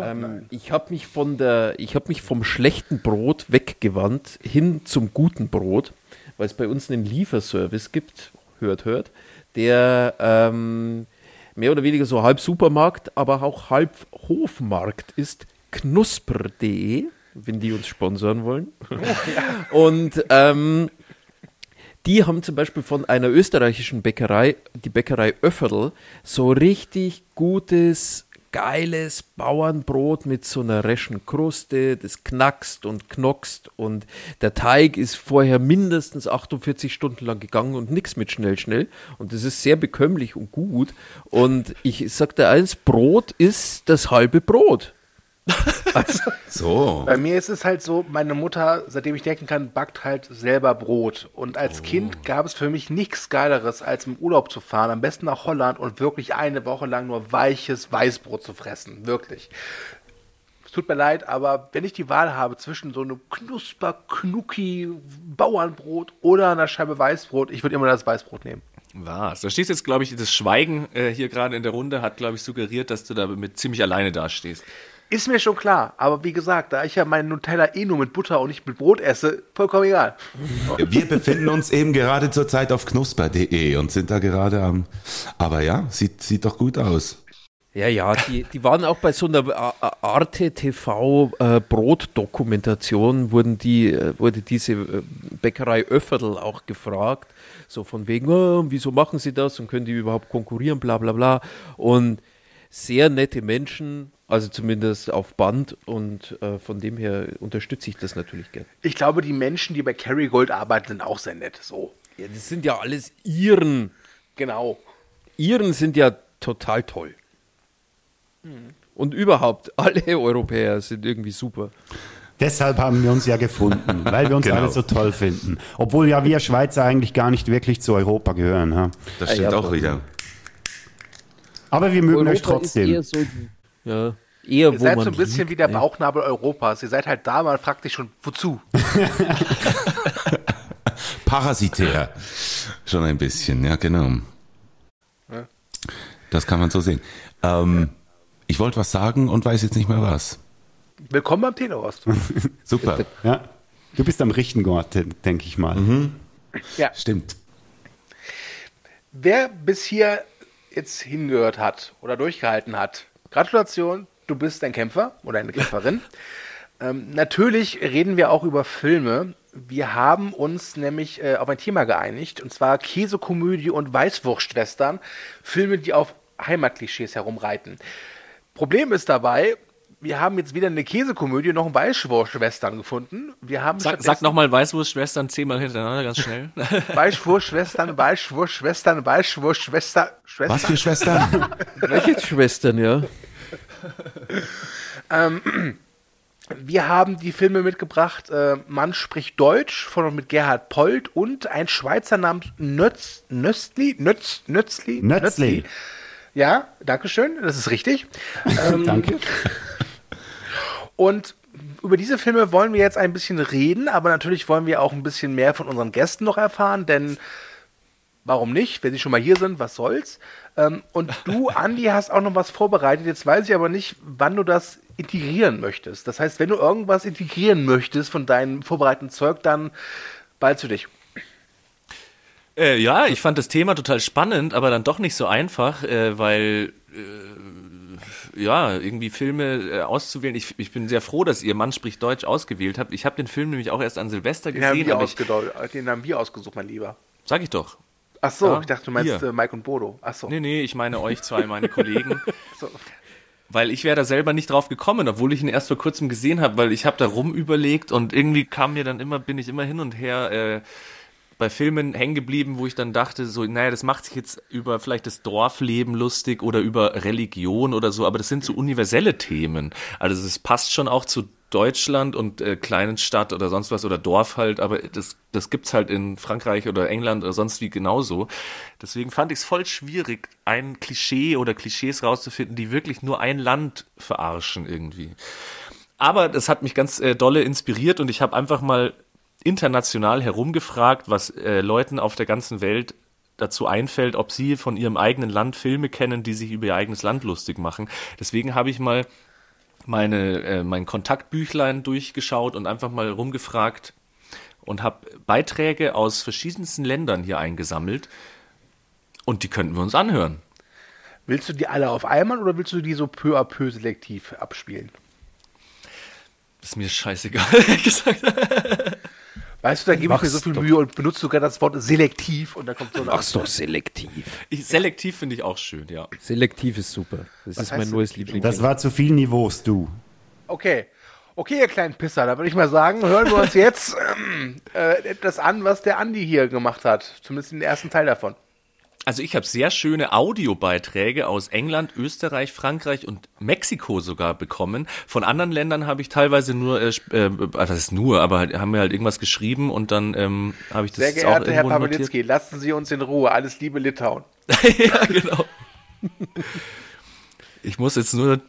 Speaker 9: ähm, ich habe mich von der, ich habe mich vom schlechten Brot weggewandt hin zum guten Brot, weil es bei uns einen Lieferservice gibt, hört, hört, der ähm, mehr oder weniger so halb Supermarkt, aber auch halb Hofmarkt ist, knusper.de, wenn die uns sponsern wollen. Und ähm, die haben zum Beispiel von einer österreichischen Bäckerei, die Bäckerei Öfferl, so richtig gutes, geiles Bauernbrot mit so einer reschen Kruste, das knackst und knockst und der Teig ist vorher mindestens 48 Stunden lang gegangen und nichts mit schnell, schnell und das ist sehr bekömmlich und gut und ich sag dir eins, Brot ist das halbe Brot.
Speaker 6: So.
Speaker 4: Bei mir ist es halt so, meine Mutter, seitdem ich denken kann, backt halt selber Brot. Und als Kind gab es für mich nichts Geileres, als im Urlaub zu fahren, am besten nach Holland und wirklich eine Woche lang nur weiches Weißbrot zu fressen. Wirklich. Es tut mir leid, aber wenn ich die Wahl habe zwischen so einem knusper, knucki Bauernbrot oder einer Scheibe Weißbrot, ich würde immer das Weißbrot nehmen.
Speaker 8: Was? Da stehst jetzt, glaube ich, das Schweigen äh, hier gerade in der Runde hat, glaube ich, suggeriert, dass du da mit ziemlich alleine dastehst.
Speaker 4: Ist mir schon klar, aber wie gesagt, da ich ja meinen Nutella eh nur mit Butter und nicht mit Brot esse, vollkommen egal.
Speaker 6: Wir befinden uns eben gerade zurzeit auf knusper.de und sind da gerade am. Aber ja, sieht, sieht doch gut aus.
Speaker 9: Ja, ja, die, die waren auch bei so einer A- A- Arte TV äh, Brotdokumentation, wurden die, äh, wurde diese äh, Bäckerei Öfferl auch gefragt, so von wegen, oh, wieso machen sie das und können die überhaupt konkurrieren, bla bla bla. Und sehr nette Menschen, also zumindest auf Band und äh, von dem her unterstütze ich das natürlich gern.
Speaker 4: Ich glaube, die Menschen, die bei Kerrygold arbeiten, sind auch sehr nett. So,
Speaker 9: Ja, das sind ja alles Iren.
Speaker 4: genau.
Speaker 9: Iren sind ja total toll. Und überhaupt, alle Europäer sind irgendwie super.
Speaker 7: Deshalb haben wir uns ja gefunden, weil wir uns
Speaker 6: Genau.
Speaker 7: alle so toll finden. Obwohl ja wir Schweizer eigentlich gar nicht wirklich zu Europa gehören. Ja?
Speaker 6: Das stimmt
Speaker 9: ja,
Speaker 6: auch wieder.
Speaker 7: Aber wir mögen euch
Speaker 9: Europa ist
Speaker 7: trotzdem.
Speaker 9: eher so, ja, eher
Speaker 4: Ihr seid
Speaker 9: man
Speaker 4: so ein bisschen
Speaker 9: liegt,
Speaker 4: wie der
Speaker 9: ja.
Speaker 4: Bauchnabel Europas. Ihr seid halt da, man fragt sich schon, wozu?
Speaker 6: Parasitär. Schon ein bisschen, ja, genau. Das kann man so sehen. Ähm, ich wollte was sagen und weiß jetzt nicht mehr was.
Speaker 4: Willkommen beim Telehost.
Speaker 6: Super,
Speaker 7: Ja? Du bist am richtigen Ort, denke ich mal.
Speaker 4: ja.
Speaker 6: stimmt.
Speaker 4: Wer bis hier jetzt hingehört hat oder durchgehalten hat, Gratulation, du bist ein Kämpfer oder eine Kämpferin. ähm, natürlich reden wir auch über Filme. Wir haben uns nämlich äh, auf ein Thema geeinigt, und zwar Käsekomödie und Weißwurstwestern. Filme, die auf Heimatklischees herumreiten. Problem ist dabei, wir haben jetzt weder eine Käsekomödie noch ein Weißwurstwestern gefunden. Wir haben
Speaker 8: Sag, sag nochmal Weißwurst-Schwestern zehnmal hintereinander, ganz schnell.
Speaker 4: Weißwurstschwestern, Weißwurstschwestern, Weißwurstschwester, Schwester.
Speaker 6: Was für Schwestern?
Speaker 9: Welche Schwestern, ja?
Speaker 4: Wir haben die Filme mitgebracht, äh, Mann spricht Deutsch von und mit Gerhard Polt und ein Schweizer namens Nötz, Nötzli, Nötz, Nötzli,
Speaker 7: Nötzli.
Speaker 4: Ja, danke schön, das ist richtig. Ähm,
Speaker 7: Danke.
Speaker 4: Und über diese Filme wollen wir jetzt ein bisschen reden, aber natürlich wollen wir auch ein bisschen mehr von unseren Gästen noch erfahren, denn warum nicht? Wenn sie schon mal hier sind, was soll's? Ähm, und du, Andi, hast auch noch was vorbereitet. Jetzt weiß ich aber nicht, wann du das integrieren möchtest. Das heißt, wenn du irgendwas integrieren möchtest von deinem vorbereiteten Zeug, dann bald zu dich.
Speaker 8: Äh, ja, ich fand das Thema total spannend, aber dann doch nicht so einfach, äh, weil äh, ja, irgendwie Filme äh, auszuwählen. Ich, ich bin sehr froh, dass ihr Mann spricht Deutsch ausgewählt habt. Ich habe den Film nämlich auch erst an Silvester
Speaker 4: Den haben,
Speaker 8: gesehen.
Speaker 4: wir
Speaker 8: aber ich,
Speaker 4: den haben wir ausgesucht, mein Lieber.
Speaker 8: sag ich doch.
Speaker 4: Ach so,
Speaker 8: Ja,
Speaker 4: ich dachte, du meinst
Speaker 8: hier.
Speaker 4: äh, Mike und Bodo. Ach so.
Speaker 8: Nee, nee, ich meine euch zwei, meine Kollegen.
Speaker 4: So.
Speaker 8: Weil ich wäre da selber nicht drauf gekommen, obwohl ich ihn erst vor kurzem gesehen habe, weil ich habe da rum überlegt und irgendwie kam mir dann immer, bin ich immer hin und her äh, bei Filmen hängen geblieben, wo ich dann dachte, so, naja, das macht sich jetzt über vielleicht das Dorfleben lustig oder über Religion oder so, aber das sind so universelle Themen. Also es passt schon auch zu Deutschland und äh, kleinen Stadt oder sonst was oder Dorf halt, aber das, das gibt's halt in Frankreich oder England oder sonst wie genauso. Deswegen fand ich es voll schwierig, ein Klischee oder Klischees rauszufinden, die wirklich nur ein Land verarschen irgendwie. Aber das hat mich ganz äh, dolle inspiriert und ich habe einfach mal international herumgefragt, was äh, Leuten auf der ganzen Welt dazu einfällt, ob sie von ihrem eigenen Land Filme kennen, die sich über ihr eigenes Land lustig machen. Deswegen habe ich mal meine, äh, mein Kontaktbüchlein durchgeschaut und einfach mal rumgefragt und habe Beiträge aus verschiedensten Ländern hier eingesammelt. Und die könnten wir uns anhören.
Speaker 4: Willst du die alle auf einmal oder willst du die so peu à peu selektiv abspielen?
Speaker 8: Das ist mir scheißegal, gesagt.
Speaker 4: Weißt du, da gebe ich mir so viel
Speaker 9: doch.
Speaker 4: Mühe und benutze sogar das Wort selektiv und da kommt so eine
Speaker 9: Mach's doch selektiv.
Speaker 8: Ich, selektiv finde ich auch schön, ja.
Speaker 9: Selektiv ist super. Das ist mein neues? Liebling.
Speaker 7: Das war zu viel Niveaus, du.
Speaker 4: Okay. Okay, ihr kleinen Pisser, da würde ich mal sagen, hören wir uns jetzt ähm, äh, etwas an, was der Andi hier gemacht hat. Zumindest den ersten Teil davon.
Speaker 8: Also ich habe sehr schöne Audiobeiträge aus England, Österreich, Frankreich und Mexiko sogar bekommen. Von anderen Ländern habe ich teilweise nur, äh, sp- äh, ist nur, aber halt- haben mir halt irgendwas geschrieben und dann ähm, habe ich das
Speaker 4: Sehr geehrter Herr. Pawlitzki, lassen Sie uns in Ruhe. Alles Liebe Litauen.
Speaker 8: ja, genau. Ich muss jetzt nur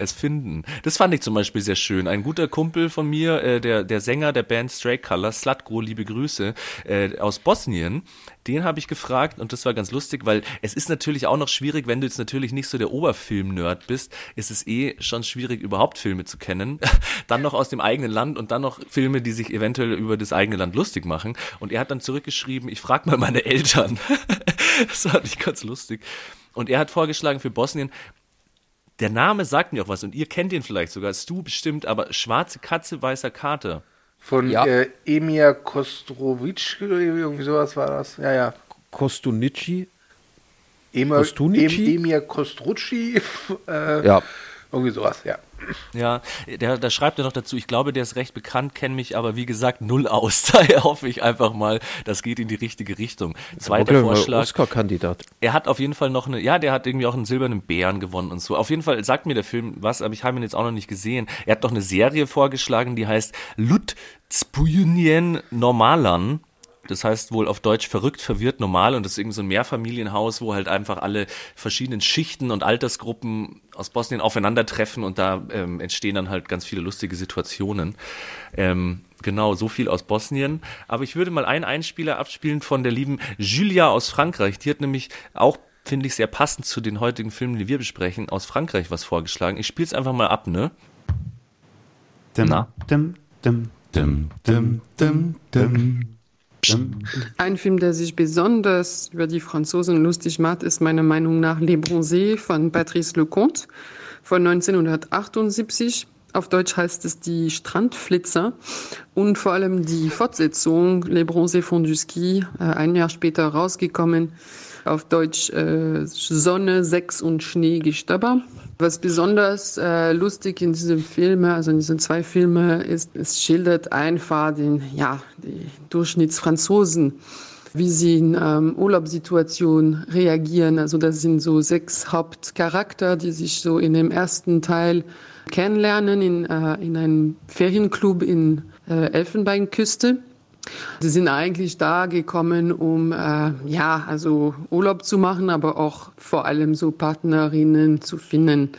Speaker 8: es finden. Das fand ich zum Beispiel sehr schön. Ein guter Kumpel von mir, äh, der, der Sänger der Band Stray Colors, Slatko, liebe Grüße, äh, aus Bosnien, den habe ich gefragt und das war ganz lustig, weil es ist natürlich auch noch schwierig, wenn du jetzt natürlich nicht so der Oberfilm-Nerd bist, ist es eh schon schwierig, überhaupt Filme zu kennen. dann noch aus dem eigenen Land und dann noch Filme, die sich eventuell über das eigene Land lustig machen. Und er hat dann zurückgeschrieben, ich frage mal meine Eltern. das fand ich ganz lustig. Und er hat vorgeschlagen für Bosnien, der Name sagt mir auch was und ihr kennt ihn vielleicht sogar, Stu bestimmt, aber Schwarze Katze, weißer Kater.
Speaker 4: Von
Speaker 9: Ja.
Speaker 4: äh, Emir Kostrovic, irgendwie sowas war das. Ja, ja.
Speaker 9: Kostunici?
Speaker 4: Emir,
Speaker 9: Kostunici?
Speaker 4: Em, Emir Kostrucci, äh,
Speaker 9: Ja.
Speaker 4: irgendwie sowas, ja.
Speaker 8: Ja, der, da schreibt er noch dazu, ich glaube, der ist recht bekannt, kenne mich aber wie gesagt null aus. Daher hoffe ich einfach mal, das geht in die richtige Richtung. Zweiter
Speaker 9: Okay,
Speaker 8: Vorschlag.
Speaker 9: Oscar-Kandidat.
Speaker 8: Er hat auf jeden Fall noch eine, ja, der hat irgendwie auch einen silbernen Bären gewonnen und so. Auf jeden Fall sagt mir der Film was, aber ich habe ihn jetzt auch noch nicht gesehen. Er hat noch eine Serie vorgeschlagen, die heißt Lut Spujunien Normalan. Das heißt wohl auf Deutsch verrückt, verwirrt, normal und das ist irgendwie so ein Mehrfamilienhaus, wo halt einfach alle verschiedenen Schichten und Altersgruppen aus Bosnien aufeinandertreffen und da ähm, entstehen dann halt ganz viele lustige Situationen. Ähm, genau, so viel aus Bosnien. Aber ich würde mal einen Einspieler abspielen von der lieben Julia aus Frankreich. Die hat nämlich auch finde ich sehr passend zu den heutigen Filmen, die wir besprechen, aus Frankreich was vorgeschlagen. Ich spiele es einfach mal ab, ne?
Speaker 7: Dim,
Speaker 3: Na?
Speaker 7: dim, dim,
Speaker 6: Dum, dum, dum, dum.
Speaker 10: Ein Film, der sich besonders über die Franzosen lustig macht, ist meiner Meinung nach Les Bronzés von Patrice Lecomte von 1978. Auf Deutsch heißt es die Strandflitzer und vor allem die Fortsetzung Les Bronzés font du ski, äh, ein Jahr später rausgekommen. Auf Deutsch äh, Sonne, Sex und Schnee, Gestöber. Was besonders äh, lustig in diesem Film, also in diesen zwei Filmen, ist, es schildert einfach den, ja, die Durchschnittsfranzosen, wie sie in ähm, Urlaubssituationen reagieren. Also das sind so sechs Hauptcharakter, die sich so in dem ersten Teil kennenlernen in, äh, in einem Ferienclub in äh, Elfenbeinküste. Sie sind eigentlich da gekommen, um äh, ja, also Urlaub zu machen, aber auch vor allem so Partnerinnen zu finden.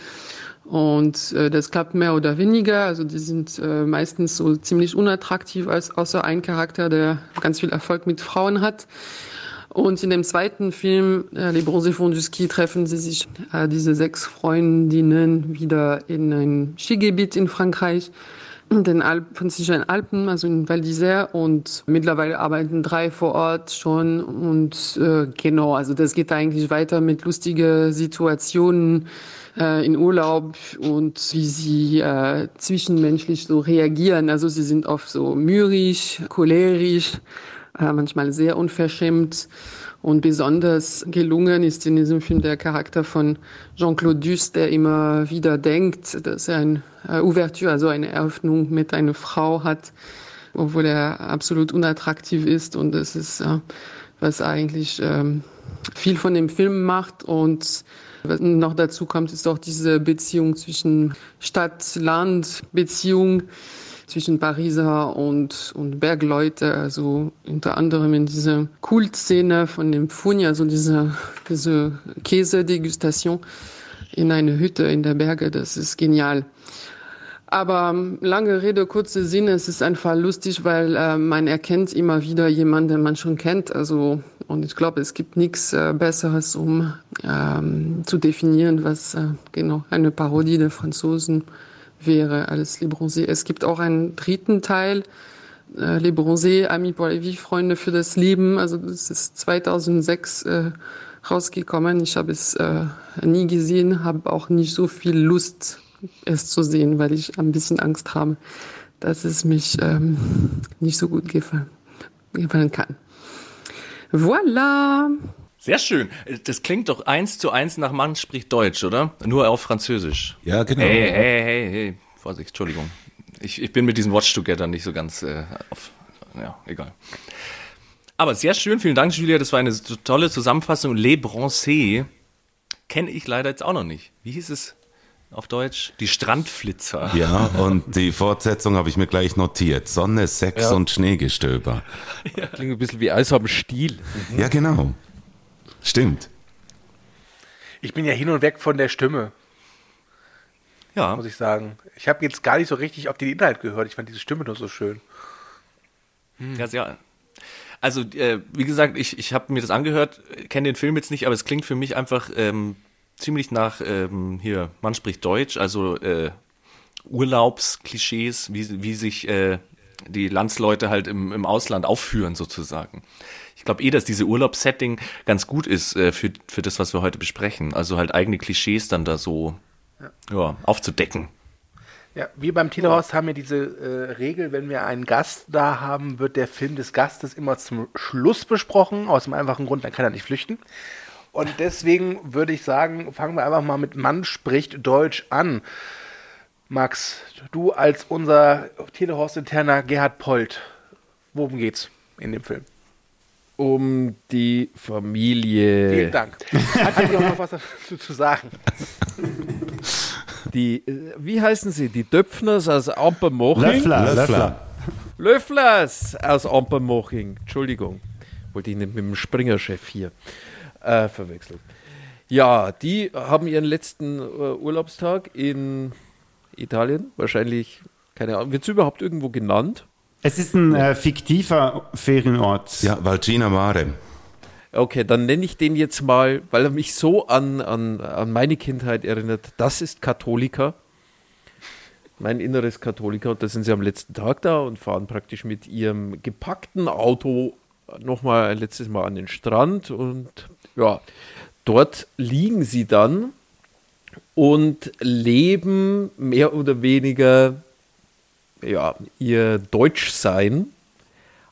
Speaker 10: Und äh, das klappt mehr oder weniger. Also die sind äh, meistens so ziemlich unattraktiv, als außer ein Charakter, der ganz viel Erfolg mit Frauen hat. Und in dem zweiten Film, äh, Les Bronzés font du ski, treffen sie sich, äh, diese sechs Freundinnen, wieder in ein Skigebiet in Frankreich den Alpen, französischen Alpen, also in Val d'Isère und mittlerweile arbeiten drei vor Ort schon und äh, genau, also das geht eigentlich weiter mit lustigen Situationen äh, in Urlaub und wie sie äh, zwischenmenschlich so reagieren. Also sie sind oft so mürrisch, cholerisch, äh, manchmal sehr unverschämt. Und besonders gelungen ist in diesem Film der Charakter von Jean-Claude Duss, der immer wieder denkt, dass er eine äh, Ouverture, also eine Eröffnung mit einer Frau hat, obwohl er absolut unattraktiv ist. Und das ist, äh, was eigentlich ähm, viel von dem Film macht. Und was noch dazu kommt, ist auch diese Beziehung zwischen Stadt-Land-Beziehung zwischen Pariser und, und Bergleute, also unter anderem in dieser Kultszene von dem Funi, also diese, diese Käsedegustation in eine Hütte in der Berge, das ist genial. Aber ähm, lange Rede, kurze Sinn, es ist einfach lustig, weil äh, man erkennt immer wieder jemanden, den man schon kennt. Also, und ich glaube, es gibt nichts äh, Besseres, um ähm, zu definieren, was äh, genau eine Parodie der Franzosen wäre als Les Bronzés. Es gibt auch einen dritten Teil, äh, Les Bronzés, Amis pour Freunde für das Leben. Also das ist 2006 äh, rausgekommen. Ich habe es äh, nie gesehen, habe auch nicht so viel Lust, es zu sehen, weil ich ein bisschen Angst habe, dass es mich ähm, nicht so gut gefallen, gefallen kann. Voilà.
Speaker 8: Sehr schön. Das klingt doch eins zu eins nach Mann spricht Deutsch, oder? Nur auf Französisch.
Speaker 6: Ja, genau.
Speaker 8: Hey, hey, hey, hey. Vorsicht, Entschuldigung. Ich, ich bin mit diesem Watch Together nicht so ganz äh, auf. Ja, egal. Aber sehr schön, vielen Dank, Julia. Das war eine tolle Zusammenfassung. Les Bronzés kenne ich leider jetzt auch noch nicht. Wie hieß es auf Deutsch? Die Strandflitzer.
Speaker 6: Ja, und die Fortsetzung habe ich mir gleich notiert. Sonne, Sex
Speaker 9: Ja.
Speaker 6: und Schneegestöber.
Speaker 9: Klingt ein bisschen wie Eis am Stiel.
Speaker 6: Ja, genau. Stimmt.
Speaker 4: Ich bin ja hin und weg von der Stimme.
Speaker 8: Ja.
Speaker 4: muss ich sagen. Ich habe jetzt gar nicht so richtig auf den Inhalt gehört. Ich fand diese Stimme nur so schön.
Speaker 8: Ja, sehr. Also, äh, wie gesagt, ich, ich habe mir das angehört, kenne den Film jetzt nicht, aber es klingt für mich einfach ähm, ziemlich nach ähm, hier, man spricht Deutsch, also äh, Urlaubsklischees, wie, wie sich äh, die Landsleute halt im, im Ausland aufführen sozusagen. Ich glaube eh, dass diese Urlaubssetting ganz gut ist äh, für, für das, was wir heute besprechen. Also halt eigene Klischees dann da so ja. aufzudecken.
Speaker 4: Ja, wir beim Telehaus haben ja diese äh, Regel, wenn wir einen Gast da haben, wird der Film des Gastes immer zum Schluss besprochen, aus dem einfachen Grund, dann kann er nicht flüchten. Und deswegen würde ich sagen, fangen wir einfach mal mit Mann spricht Deutsch an. Max, du als unser Telehaus-interner Gerhard Polt, worum geht's in dem Film?
Speaker 9: Um die Familie.
Speaker 4: Vielen Dank. Hat ja noch was dazu zu sagen?
Speaker 9: Die, äh, wie heißen sie? Die Döpfners aus Ampermoching?
Speaker 7: Löffler, Löffler.
Speaker 9: Löfflers aus Ampermoching. Entschuldigung. Wollte ich nicht mit dem Springerchef hier äh, verwechseln. Ja, die haben ihren letzten äh, Urlaubstag in Italien. Wahrscheinlich, keine Ahnung, wird es überhaupt irgendwo genannt?
Speaker 7: Es ist ein äh, fiktiver Ferienort.
Speaker 6: Ja, Valcina Mare.
Speaker 9: Okay, dann nenne ich den jetzt mal, weil er mich so an, an, an meine Kindheit erinnert. Das ist Katholika. Mein inneres Katholika. Und da sind sie am letzten Tag da und fahren praktisch mit ihrem gepackten Auto nochmal ein letztes Mal an den Strand. Und ja, dort liegen sie dann und leben mehr oder weniger ja, ihr Deutschsein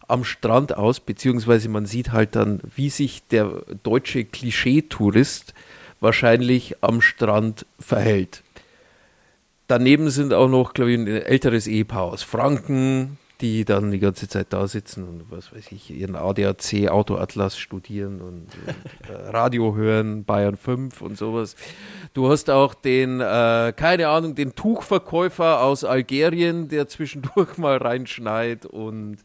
Speaker 9: am Strand aus, beziehungsweise man sieht halt dann, wie sich der deutsche Klischee-Tourist wahrscheinlich am Strand verhält. Daneben sind auch noch, glaube ich, ein älteres Ehepaar aus Franken, die dann die ganze Zeit da sitzen und was weiß ich, ihren ADAC Autoatlas studieren und, und äh, Radio hören, Bayern 5 und sowas. Du hast auch den, äh, keine Ahnung, den Tuchverkäufer aus Algerien, der zwischendurch mal reinschneit und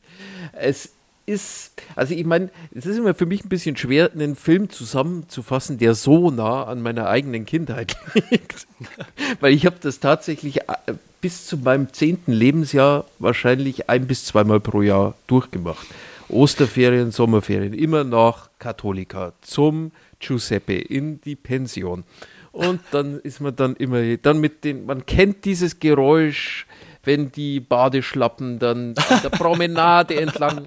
Speaker 9: es ist, also ich meine, es ist immer für mich ein bisschen schwer, einen Film zusammenzufassen, der so nah an meiner eigenen Kindheit liegt. Weil ich habe das tatsächlich äh, bis zu meinem zehnten Lebensjahr wahrscheinlich ein bis zweimal pro Jahr durchgemacht. Osterferien, Sommerferien, immer nach Katholika zum Giuseppe in die Pension. Und dann ist man dann immer, dann mit den, man kennt dieses Geräusch, wenn die Badeschlappen dann an der Promenade entlang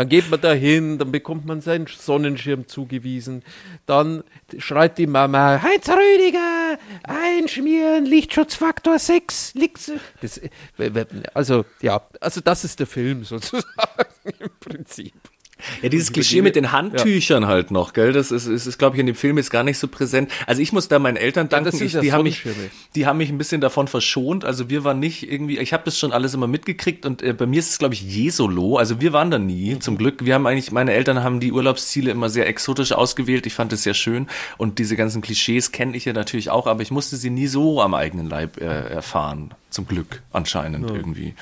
Speaker 9: dann geht man da hin, dann bekommt man seinen Sonnenschirm zugewiesen. Dann schreit die Mama, Heinz Rüdiger, einschmieren, Lichtschutzfaktor 6. Lichts das, also, ja, also das ist der Film sozusagen im Prinzip.
Speaker 8: Ja, dieses Klischee mit den Handtüchern ja. halt noch, gell? Das ist, ist, ist glaube ich, in dem Film jetzt gar nicht so präsent. Also ich muss da meinen Eltern danken, ja, ich, die, haben mich, die haben mich ein bisschen davon verschont. Also wir waren nicht irgendwie, ich habe das schon alles immer mitgekriegt und äh, bei mir ist es, glaube ich, je solo. Also wir waren da nie, zum Glück. Wir haben eigentlich, meine Eltern haben die Urlaubsziele immer sehr exotisch ausgewählt. Ich fand es sehr schön. Und diese ganzen Klischees kenne ich ja natürlich auch, aber ich musste sie nie so am eigenen Leib äh, erfahren. Zum Glück, anscheinend ja. irgendwie.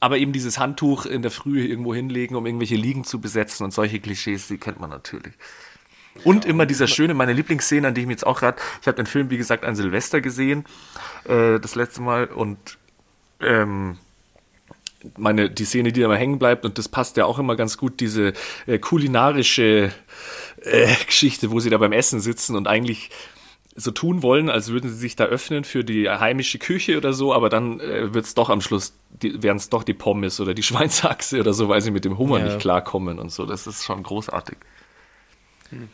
Speaker 8: Aber eben dieses Handtuch in der Früh irgendwo hinlegen, um irgendwelche Liegen zu besetzen und solche Klischees, die kennt man natürlich. Und immer dieser schöne, meine Lieblingsszene, an die ich mir jetzt auch gerade, ich habe den Film, wie gesagt, an Silvester gesehen, äh, das letzte Mal und ähm, meine, die Szene, die da immer hängen bleibt, und das passt ja auch immer ganz gut, diese äh, kulinarische äh, Geschichte, wo sie da beim Essen sitzen und eigentlich so tun wollen, als würden sie sich da öffnen für die heimische Küche oder so, aber dann äh, wird es doch am Schluss, werden es doch die Pommes oder die Schweinsachse oder so, weil sie mit dem Hummer ja. nicht klarkommen und so. Das ist schon großartig.
Speaker 4: Hm.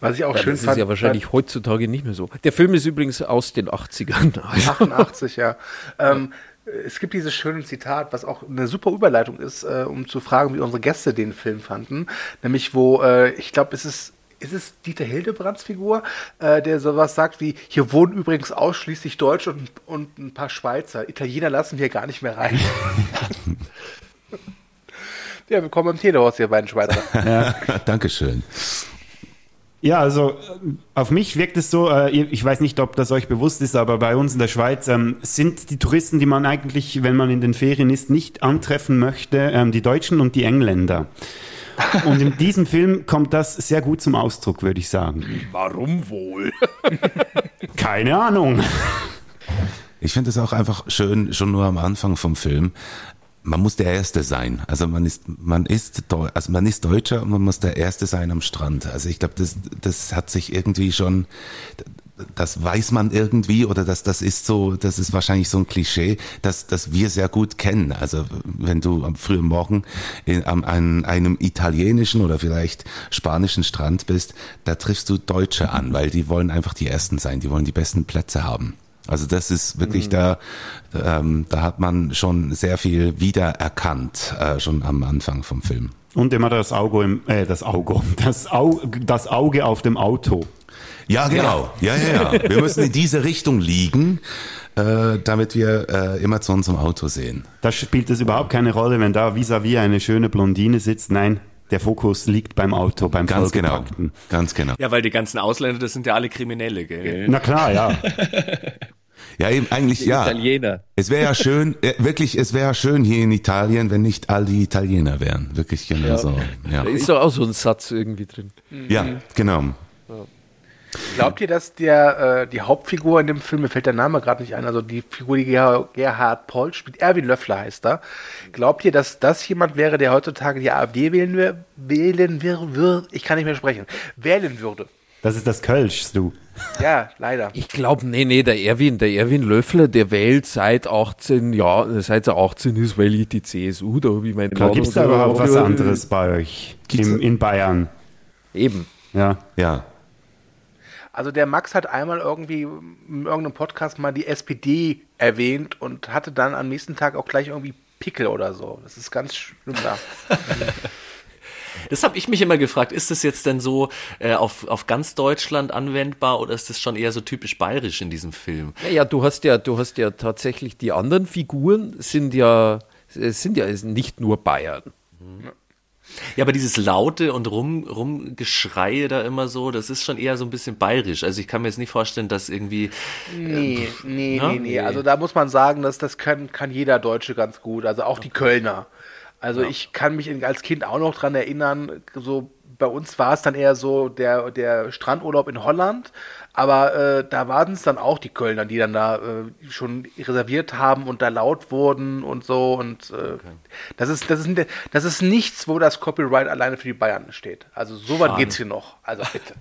Speaker 4: Was ich auch
Speaker 9: ja,
Speaker 4: schön
Speaker 9: das
Speaker 4: fand.
Speaker 9: ist ja wahrscheinlich weil, heutzutage nicht mehr so. Der Film ist übrigens aus den 80ern.
Speaker 4: 88, ja. Ähm, es gibt dieses schöne Zitat, was auch eine super Überleitung ist, äh, um zu fragen, wie unsere Gäste den Film fanden. Nämlich, wo, äh, ich glaube, es ist ist es Dieter Hildebrands Figur, äh, der sowas sagt wie, hier wohnen übrigens ausschließlich Deutsche und, und ein paar Schweizer. Italiener lassen wir gar nicht mehr rein. ja, willkommen im Telehaus, ihr beiden Schweizer.
Speaker 6: Ja, Dankeschön.
Speaker 7: Ja, also äh, auf mich wirkt es so, äh, ich weiß nicht, ob das euch bewusst ist, aber bei uns in der Schweiz ähm, sind die Touristen, die man eigentlich, wenn man in den Ferien ist, nicht antreffen möchte, ähm, die Deutschen und die Engländer. Und in diesem Film kommt das sehr gut zum Ausdruck, würde ich sagen.
Speaker 9: Warum wohl?
Speaker 7: Keine Ahnung.
Speaker 6: Ich finde es auch einfach schön, schon nur am Anfang vom Film. Man muss der Erste sein. Also man ist, man ist, also man ist Deutscher und man muss der Erste sein am Strand. Also ich glaube, das, das hat sich irgendwie schon, das weiß man irgendwie oder das, das ist so, das ist wahrscheinlich so ein Klischee, dass, dass wir sehr gut kennen. Also wenn du am frühen Morgen in, am, an einem italienischen oder vielleicht spanischen Strand bist, da triffst du Deutsche an, weil die wollen einfach die Ersten sein, die wollen die besten Plätze haben. Also das ist wirklich da, ähm, da hat man schon sehr viel wiedererkannt, äh, schon am Anfang vom Film.
Speaker 7: Und immer das Auge im, äh, das Auge, das, Au, das Auge auf dem Auto.
Speaker 6: Ja, genau. Ja, ja, ja. Wir müssen in diese Richtung liegen, äh, damit wir äh, immer zu unserem Auto sehen.
Speaker 7: Da spielt es überhaupt keine Rolle, wenn da vis-à-vis eine schöne Blondine sitzt. Nein, der Fokus liegt beim Auto, beim
Speaker 6: Ganz genau. Ganz genau.
Speaker 8: Ja, weil die ganzen Ausländer, das sind ja alle Kriminelle, gell?
Speaker 7: Na klar, ja.
Speaker 6: Ja, eben eigentlich ja.
Speaker 9: Italiener.
Speaker 6: Es wäre ja schön, äh, wirklich, es wäre ja schön hier in Italien, wenn nicht all die Italiener wären. Wirklich genau so. Ja.
Speaker 9: Da ist doch auch so ein Satz irgendwie drin.
Speaker 6: ja, genau.
Speaker 4: Glaubt ihr, dass der, äh, die Hauptfigur in dem Film, mir fällt der Name gerade nicht ein, also die Figur, die Ger Gerhard Poll spielt, Erwin Löffler heißt er. Glaubt ihr, dass das jemand wäre, der heutzutage die AfD wählen, wählen wir, wir, ich kann nicht mehr sprechen, wählen würde?
Speaker 7: Das ist das Kölsch, du.
Speaker 4: Ja, leider.
Speaker 9: Ich glaube, nee, nee, der Erwin, der Erwin Löffler, der wählt seit 18 Jahren, seit er 18 ist, wählt ich die CSU, da habe ich meine
Speaker 7: Da gibt es da überhaupt was anderes bei euch im, in Bayern.
Speaker 9: Eben.
Speaker 7: Ja.
Speaker 6: Ja.
Speaker 4: Also der Max hat einmal irgendwie in irgendeinem Podcast mal die SPD erwähnt und hatte dann am nächsten Tag auch gleich irgendwie Pickel oder so. Das ist ganz schlimm da.
Speaker 8: Das habe ich mich immer gefragt, ist das jetzt denn so äh, auf, auf ganz Deutschland anwendbar oder ist das schon eher so typisch bayerisch in diesem Film?
Speaker 9: Naja, du hast ja, du hast ja tatsächlich die anderen Figuren sind ja, es sind ja nicht nur Bayern.
Speaker 8: Ja, aber dieses Laute und Rum, Rumgeschreie da immer so, das ist schon eher so ein bisschen bayerisch. Also ich kann mir jetzt nicht vorstellen, dass irgendwie.
Speaker 4: Nee, nee,
Speaker 8: Ja?
Speaker 4: nee, nee. Also da muss man sagen, dass das kann, kann jeder Deutsche ganz gut. Also auch die Kölner. Also ich kann mich als Kind auch noch dran erinnern, so bei uns war es dann eher so der, der Strandurlaub in Holland, aber äh, da waren es dann auch die Kölner, die dann da äh, schon reserviert haben und da laut wurden und so und äh, das ist das ist das ist nichts, wo das Copyright alleine für die Bayern steht. Also so weit
Speaker 8: Schade.
Speaker 4: geht's hier noch. Also bitte.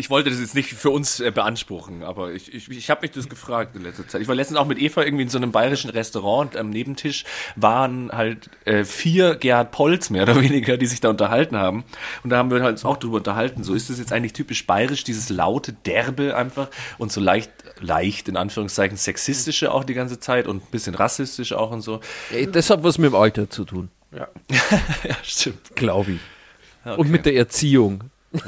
Speaker 8: Ich wollte das jetzt nicht für uns äh, beanspruchen, aber ich, ich, ich habe mich das gefragt in letzter Zeit. Ich war letztens auch mit Eva irgendwie in so einem bayerischen Restaurant und am Nebentisch waren halt äh, vier Gerhard Polz mehr oder weniger, die sich da unterhalten haben. Und da haben wir halt uns auch drüber unterhalten. So ist das jetzt eigentlich typisch bayerisch, dieses laute, derbe einfach und so leicht, leicht in Anführungszeichen sexistische auch die ganze Zeit und ein bisschen rassistisch auch und so.
Speaker 9: Ey, Das hat was mit dem Alter zu tun,
Speaker 4: Ja.
Speaker 8: ja, stimmt.
Speaker 9: glaube ich.
Speaker 8: Ja,
Speaker 9: Und mit der Erziehung.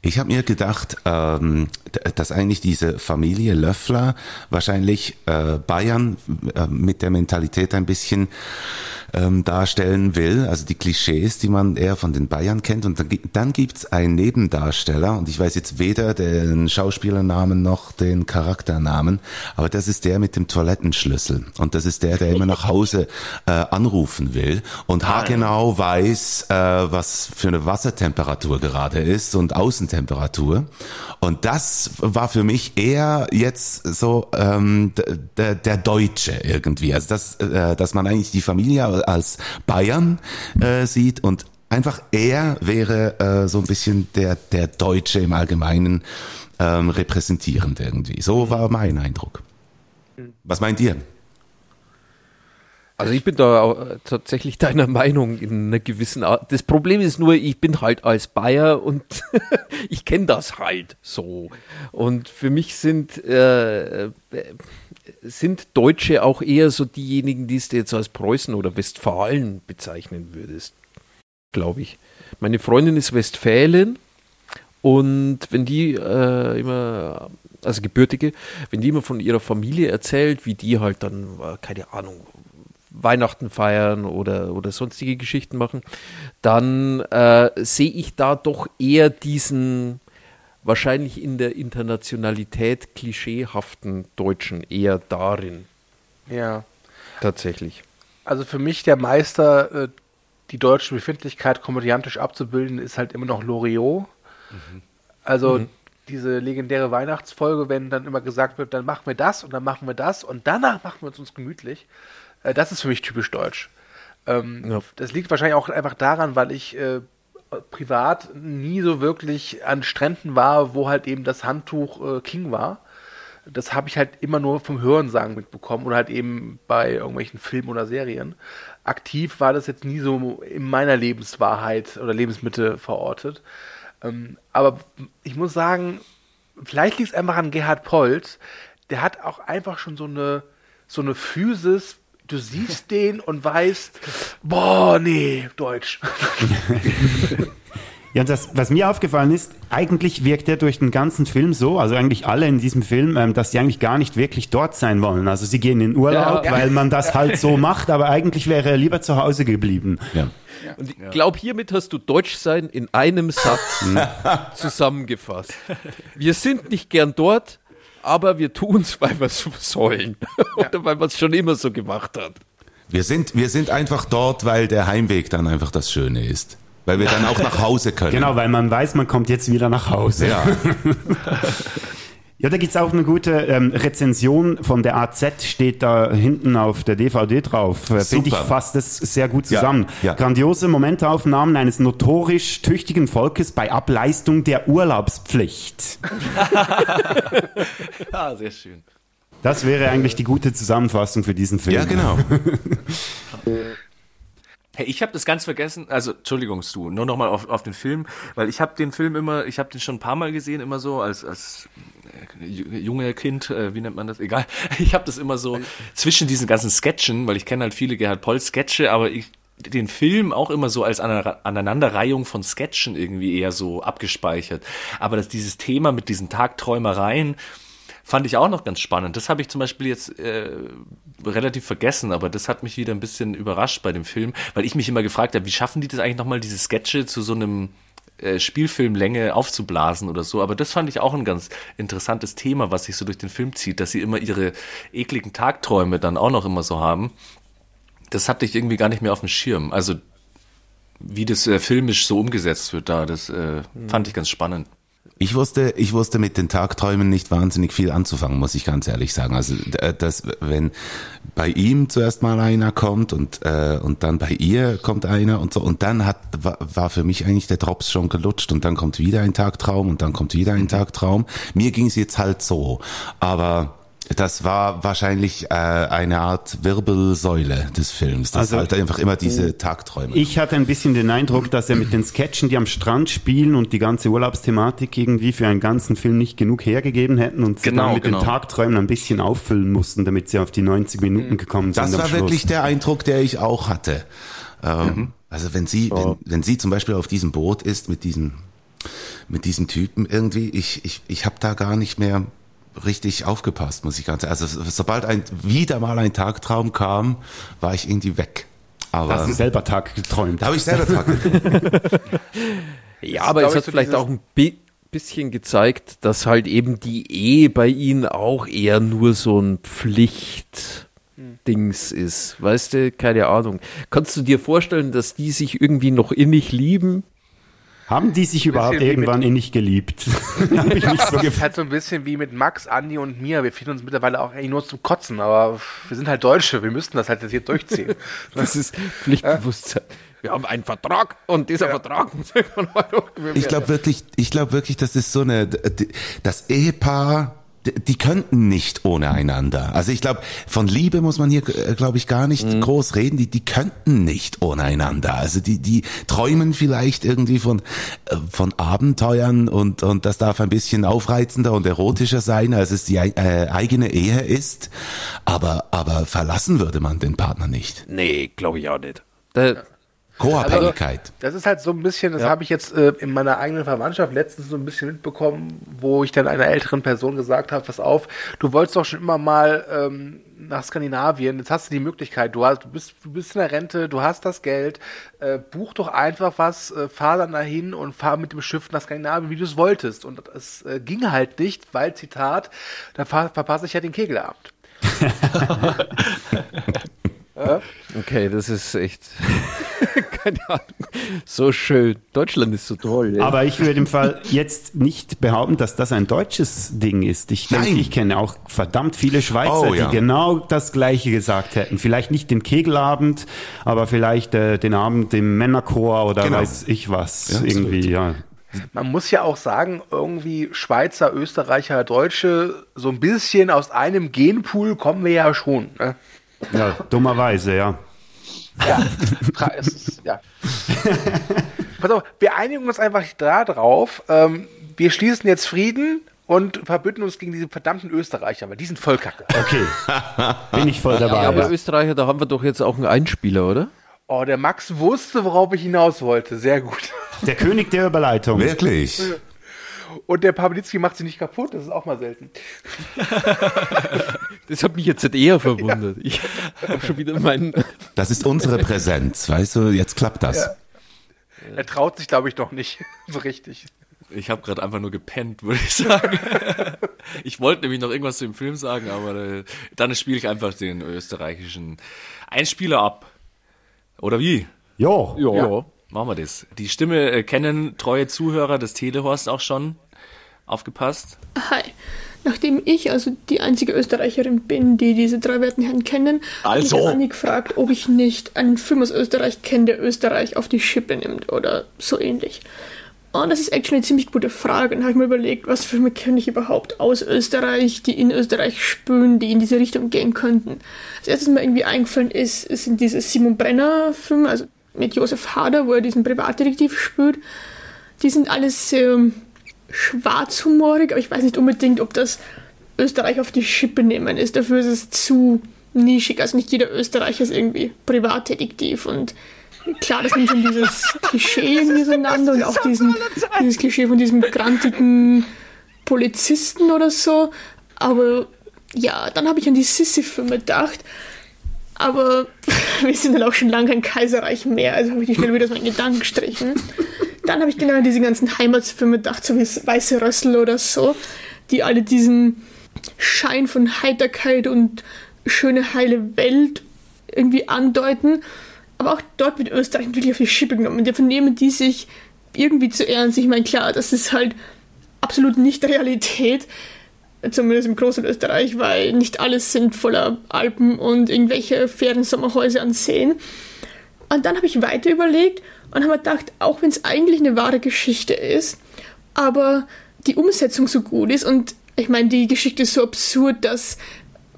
Speaker 6: Ich habe mir gedacht, ähm, dass eigentlich diese Familie Löffler wahrscheinlich äh, Bayern äh, mit der Mentalität ein bisschen ähm, darstellen will, also die Klischees, die man eher von den Bayern kennt. Und dann, dann gibt's einen Nebendarsteller, und ich weiß jetzt weder den Schauspielernamen noch den Charakternamen, aber das ist der mit dem Toilettenschlüssel. Und das ist der, der immer nach Hause äh, anrufen will und haargenau weiß, äh, was für eine Wassertemperatur gerade ist und Außentemperatur. Und das war für mich eher jetzt so ähm, der, der Deutsche irgendwie. Also das, äh, dass man eigentlich die Familie als Bayern äh, sieht und einfach er wäre äh, so ein bisschen der, der Deutsche im Allgemeinen ähm, repräsentierend irgendwie. So war mein Eindruck. Was meint ihr?
Speaker 9: Also ich bin da auch äh, tatsächlich deiner Meinung in einer gewissen Art. Das Problem ist nur, ich bin halt als Bayer und ich kenne das halt so. Und für mich sind, äh, äh, sind Deutsche auch eher so diejenigen, die es jetzt als Preußen oder Westfalen bezeichnen würdest, glaube ich. Meine Freundin ist Westfälin und wenn die äh, immer, also Gebürtige, wenn die immer von ihrer Familie erzählt, wie die halt dann, äh, keine Ahnung, Weihnachten feiern oder, oder sonstige Geschichten machen, dann äh, sehe ich da doch eher diesen wahrscheinlich in der Internationalität klischeehaften Deutschen eher darin,
Speaker 4: Ja.
Speaker 9: tatsächlich.
Speaker 4: Also für mich der Meister äh, die deutsche Befindlichkeit komödiantisch abzubilden, ist halt immer noch Loriot. Also diese legendäre Weihnachtsfolge, wenn dann immer gesagt wird, dann machen wir das und dann machen wir das und danach machen wir es uns gemütlich. Äh, das ist für mich typisch deutsch. Ähm. Das liegt wahrscheinlich auch einfach daran, weil ich äh, privat nie so wirklich an Stränden war, wo halt eben das Handtuch äh, King war. Das habe ich halt immer nur vom Hörensagen mitbekommen oder halt eben bei irgendwelchen Filmen oder Serien. Aktiv war das jetzt nie so in meiner Lebenswahrheit oder Lebensmitte verortet. Ähm, aber ich muss sagen, vielleicht liegt es einfach an Gerhard Polt. Der hat auch einfach schon so eine, so eine Physis. Du siehst den und weißt, boah, nee, Deutsch.
Speaker 7: Ja, das, was mir aufgefallen ist, eigentlich wirkt er durch den ganzen Film so, also eigentlich alle in diesem Film, ähm, dass die eigentlich gar nicht wirklich dort sein wollen. Also sie gehen in Urlaub,
Speaker 4: Ja.
Speaker 7: weil man das halt so macht, aber eigentlich wäre er lieber zu Hause geblieben.
Speaker 6: Ja.
Speaker 9: Und ich glaube, hiermit hast du Deutschsein in einem Satz zusammengefasst. Wir sind nicht gern dort, aber wir tun es, weil wir es sollen. Oder weil man es schon immer so gemacht hat.
Speaker 6: Wir sind, wir sind einfach dort, weil der Heimweg dann einfach das Schöne ist. Weil wir dann auch nach Hause können.
Speaker 7: Genau, weil man weiß, man kommt jetzt wieder nach Hause.
Speaker 6: Ja.
Speaker 7: Ja, da gibt's auch eine gute ähm, Rezension von der AZ, steht da hinten auf der DVD drauf. Äh, Finde ich fasst es sehr gut zusammen.
Speaker 6: Ja, ja.
Speaker 7: Grandiose Momentaufnahmen eines notorisch tüchtigen Volkes bei Ableistung der Urlaubspflicht.
Speaker 8: Ja, sehr schön.
Speaker 7: Das wäre eigentlich die gute Zusammenfassung für diesen Film.
Speaker 6: ja, genau.
Speaker 8: Hey, ich habe das ganz vergessen, also Entschuldigung, Stu, nur nochmal auf, auf den Film, weil ich habe den Film immer, ich habe den schon ein paar Mal gesehen, immer so als, als junge Kind, äh, wie nennt man das? Egal. Ich habe das immer so zwischen diesen ganzen Sketchen, weil ich kenne halt viele Gerhard Poll Sketche, aber ich den Film auch immer so als Ane- Aneinanderreihung von Sketchen irgendwie eher so abgespeichert. Aber dass dieses Thema mit diesen Tagträumereien, fand ich auch noch ganz spannend. Das habe ich zum Beispiel jetzt äh, relativ vergessen, aber das hat mich wieder ein bisschen überrascht bei dem Film, weil ich mich immer gefragt habe, wie schaffen die das eigentlich nochmal, diese Sketche zu so einem äh, Spielfilmlänge aufzublasen oder so. Aber das fand ich auch ein ganz interessantes Thema, was sich so durch den Film zieht, dass sie immer ihre ekligen Tagträume dann auch noch immer so haben. Das hatte ich irgendwie gar nicht mehr auf dem Schirm. Also wie das äh, filmisch so umgesetzt wird da, das äh, fand ich ganz spannend.
Speaker 6: Ich wusste, ich wusste mit den Tagträumen nicht wahnsinnig viel anzufangen, muss ich ganz ehrlich sagen. Also d- das, wenn bei ihm zuerst mal einer kommt und äh, und dann bei ihr kommt einer und so und dann hat war, war für mich eigentlich der Drops schon gelutscht und dann kommt wieder ein Tagtraum und dann kommt wieder ein Tagtraum. Mir ging es jetzt halt so, aber das war wahrscheinlich äh, eine Art Wirbelsäule des Films. Das
Speaker 7: Also-
Speaker 6: halt einfach immer diese Tagträume.
Speaker 7: Ich hatte ein bisschen den Eindruck, dass er mit den Sketchen, die am Strand spielen und die ganze Urlaubsthematik irgendwie für einen ganzen Film nicht genug hergegeben hätten und sie
Speaker 8: Genau,
Speaker 7: dann mit
Speaker 8: genau.
Speaker 7: den Tagträumen ein bisschen auffüllen mussten, damit sie auf die 90 Minuten gekommen sind.
Speaker 6: Das war
Speaker 7: Schluss.
Speaker 6: wirklich der Eindruck, der ich auch hatte. Ähm, Also wenn sie, wenn, wenn sie zum Beispiel auf diesem Boot ist mit diesem, mit diesem Typen irgendwie, ich, ich, ich habe da gar nicht mehr richtig aufgepasst, muss ich ganz Also so- sobald ein wieder mal ein Tagtraum kam, war ich irgendwie weg. Aber
Speaker 7: Hast du selber Tag geträumt.
Speaker 6: da habe ich selber Tag geträumt.
Speaker 9: Ja, aber es hat
Speaker 4: so
Speaker 9: vielleicht auch ein bi bisschen gezeigt, dass halt eben die Ehe bei ihnen auch eher nur so ein Pflichtdings ist. Weißt du, keine Ahnung. Kannst du dir vorstellen, dass die sich irgendwie noch innig lieben?
Speaker 7: Haben die sich überhaupt irgendwann innig geliebt? Hab ich nicht so
Speaker 4: Das ist halt so ein bisschen wie mit Max, Andi und mir. Wir finden uns mittlerweile auch eigentlich nur zum Kotzen, aber wir sind halt Deutsche, wir müssten das halt jetzt hier durchziehen.
Speaker 9: Das ist Pflichtbewusstsein. Wir haben einen Vertrag und dieser Vertrag muss irgendwann mal
Speaker 6: Ich glaube wirklich, ich glaube wirklich, das ist so eine, das Ehepaar, die könnten nicht ohne einander. Also ich glaube, von Liebe muss man hier, glaube ich, gar nicht groß reden. Die, die könnten nicht ohne einander. Also die, die träumen vielleicht irgendwie von, äh, von Abenteuern und, und das darf ein bisschen aufreizender und erotischer sein, als es die äh, eigene Ehe ist. Aber, aber verlassen würde man den Partner nicht.
Speaker 9: Nee, glaube ich auch nicht. Da,
Speaker 6: Co-Abhängigkeit.
Speaker 4: Das ist halt so ein bisschen, das habe ich jetzt äh, in meiner eigenen Verwandtschaft letztens so ein bisschen mitbekommen, wo ich dann einer älteren Person gesagt habe, pass auf, du wolltest doch schon immer mal ähm, nach Skandinavien, jetzt hast du die Möglichkeit, du, hast, du, bist, du bist in der Rente, du hast das Geld, äh, buch doch einfach was, äh, fahr dann dahin und fahr mit dem Schiff nach Skandinavien, wie du es wolltest. Und es äh, ging halt nicht, weil, Zitat, da ver verpasse ich ja den Kegelabend.
Speaker 9: okay, das ist echt keine Ahnung. So schön. Deutschland ist so toll. Ja.
Speaker 7: Aber ich würde im Fall jetzt nicht behaupten, dass das ein deutsches Ding ist. Ich denke,
Speaker 6: Nein.
Speaker 7: ich kenne auch verdammt viele Schweizer,
Speaker 6: Oh, ja.
Speaker 7: die genau das Gleiche gesagt hätten. Vielleicht nicht den Kegelabend, aber vielleicht äh, den Abend im Männerchor oder
Speaker 6: Genau.
Speaker 7: weiß ich was.
Speaker 6: Ja,
Speaker 7: irgendwie, ja.
Speaker 4: Man muss ja auch sagen, irgendwie Schweizer, Österreicher, Deutsche, so ein bisschen aus einem Genpool kommen wir ja schon. Ne?
Speaker 7: Ja, dummerweise, ja.
Speaker 4: Ja, es ist, ja. Pass auf, wir einigen uns einfach da drauf. Ähm, wir schließen jetzt Frieden und verbünden uns gegen diese verdammten Österreicher, weil die sind voll kacke.
Speaker 7: Okay, bin ich voll dabei.
Speaker 9: Ja, aber
Speaker 7: ja.
Speaker 9: Österreicher, da haben wir doch jetzt auch einen Einspieler, oder?
Speaker 4: Oh, der Max wusste, worauf ich hinaus wollte. Sehr gut.
Speaker 7: Der König der Überleitung.
Speaker 6: Wirklich?
Speaker 4: Und der Pawlitzki macht sie nicht kaputt, das ist auch mal selten.
Speaker 9: Das hat mich jetzt eher verwundert. Ich habe schon wieder meinen.
Speaker 6: Das ist unsere Präsenz, weißt du, jetzt klappt das.
Speaker 4: Er traut sich, glaube ich, noch nicht so richtig.
Speaker 8: Ich habe gerade einfach nur gepennt, würde ich sagen. ich wollte nämlich noch irgendwas zu dem Film sagen, aber äh, dann spiele ich einfach den österreichischen Einspieler ab. Oder wie?
Speaker 7: Jo.
Speaker 9: Ja.
Speaker 8: Machen wir das. Die Stimme äh, kennen treue Zuhörer des Telehorst auch schon. Aufgepasst.
Speaker 11: Hi. Nachdem ich also die einzige Österreicherin bin, die diese drei werten Herren kennen,
Speaker 8: Also.
Speaker 11: habe ich Anni gefragt, ob ich nicht einen Film aus Österreich kenne, der Österreich auf die Schippe nimmt oder so ähnlich. Und das ist actually eine ziemlich gute Frage. Und habe ich mir überlegt, was für Filme kenne ich überhaupt aus Österreich, die in Österreich spülen, die in diese Richtung gehen könnten. Das erste, was mir irgendwie eingefallen ist, sind diese Simon Brenner Filme, also mit Josef Hader, wo er diesen Privatdetektiv spielt. Die sind alles sehr schwarzhumorig, aber ich weiß nicht unbedingt, ob das Österreich auf die Schippe nehmen ist. Dafür ist es zu nischig. Also nicht jeder Österreicher ist irgendwie Privatdetektiv und klar, das nimmt schon dieses Klischee irgendwie auseinander und auch diesen, dieses Klischee von diesem grantigen Polizisten oder so. Aber ja, dann habe ich an die Sissi-Filme gedacht. Aber wir sind dann auch schon lange kein Kaiserreich mehr, also habe ich die schnell wieder aus meinen Gedanken gestrichen. Dann habe ich genau diese ganzen Heimatsfilme gedacht, so wie Weiße Rössel oder so, die alle diesen Schein von Heiterkeit und schöne heile Welt irgendwie andeuten. Aber auch dort wird Österreich wirklich auf die Schippe genommen. Dafür nehmen die sich irgendwie zu ernst. Ich meine, klar, das ist halt absolut nicht Realität, zumindest im großen Österreich, weil nicht alles sind voller Alpen und irgendwelche Feriensommerhäuser an Seen. Und dann habe ich weiter überlegt und habe gedacht, auch wenn es eigentlich eine wahre Geschichte ist, aber die Umsetzung so gut ist und ich meine, die Geschichte ist so absurd, dass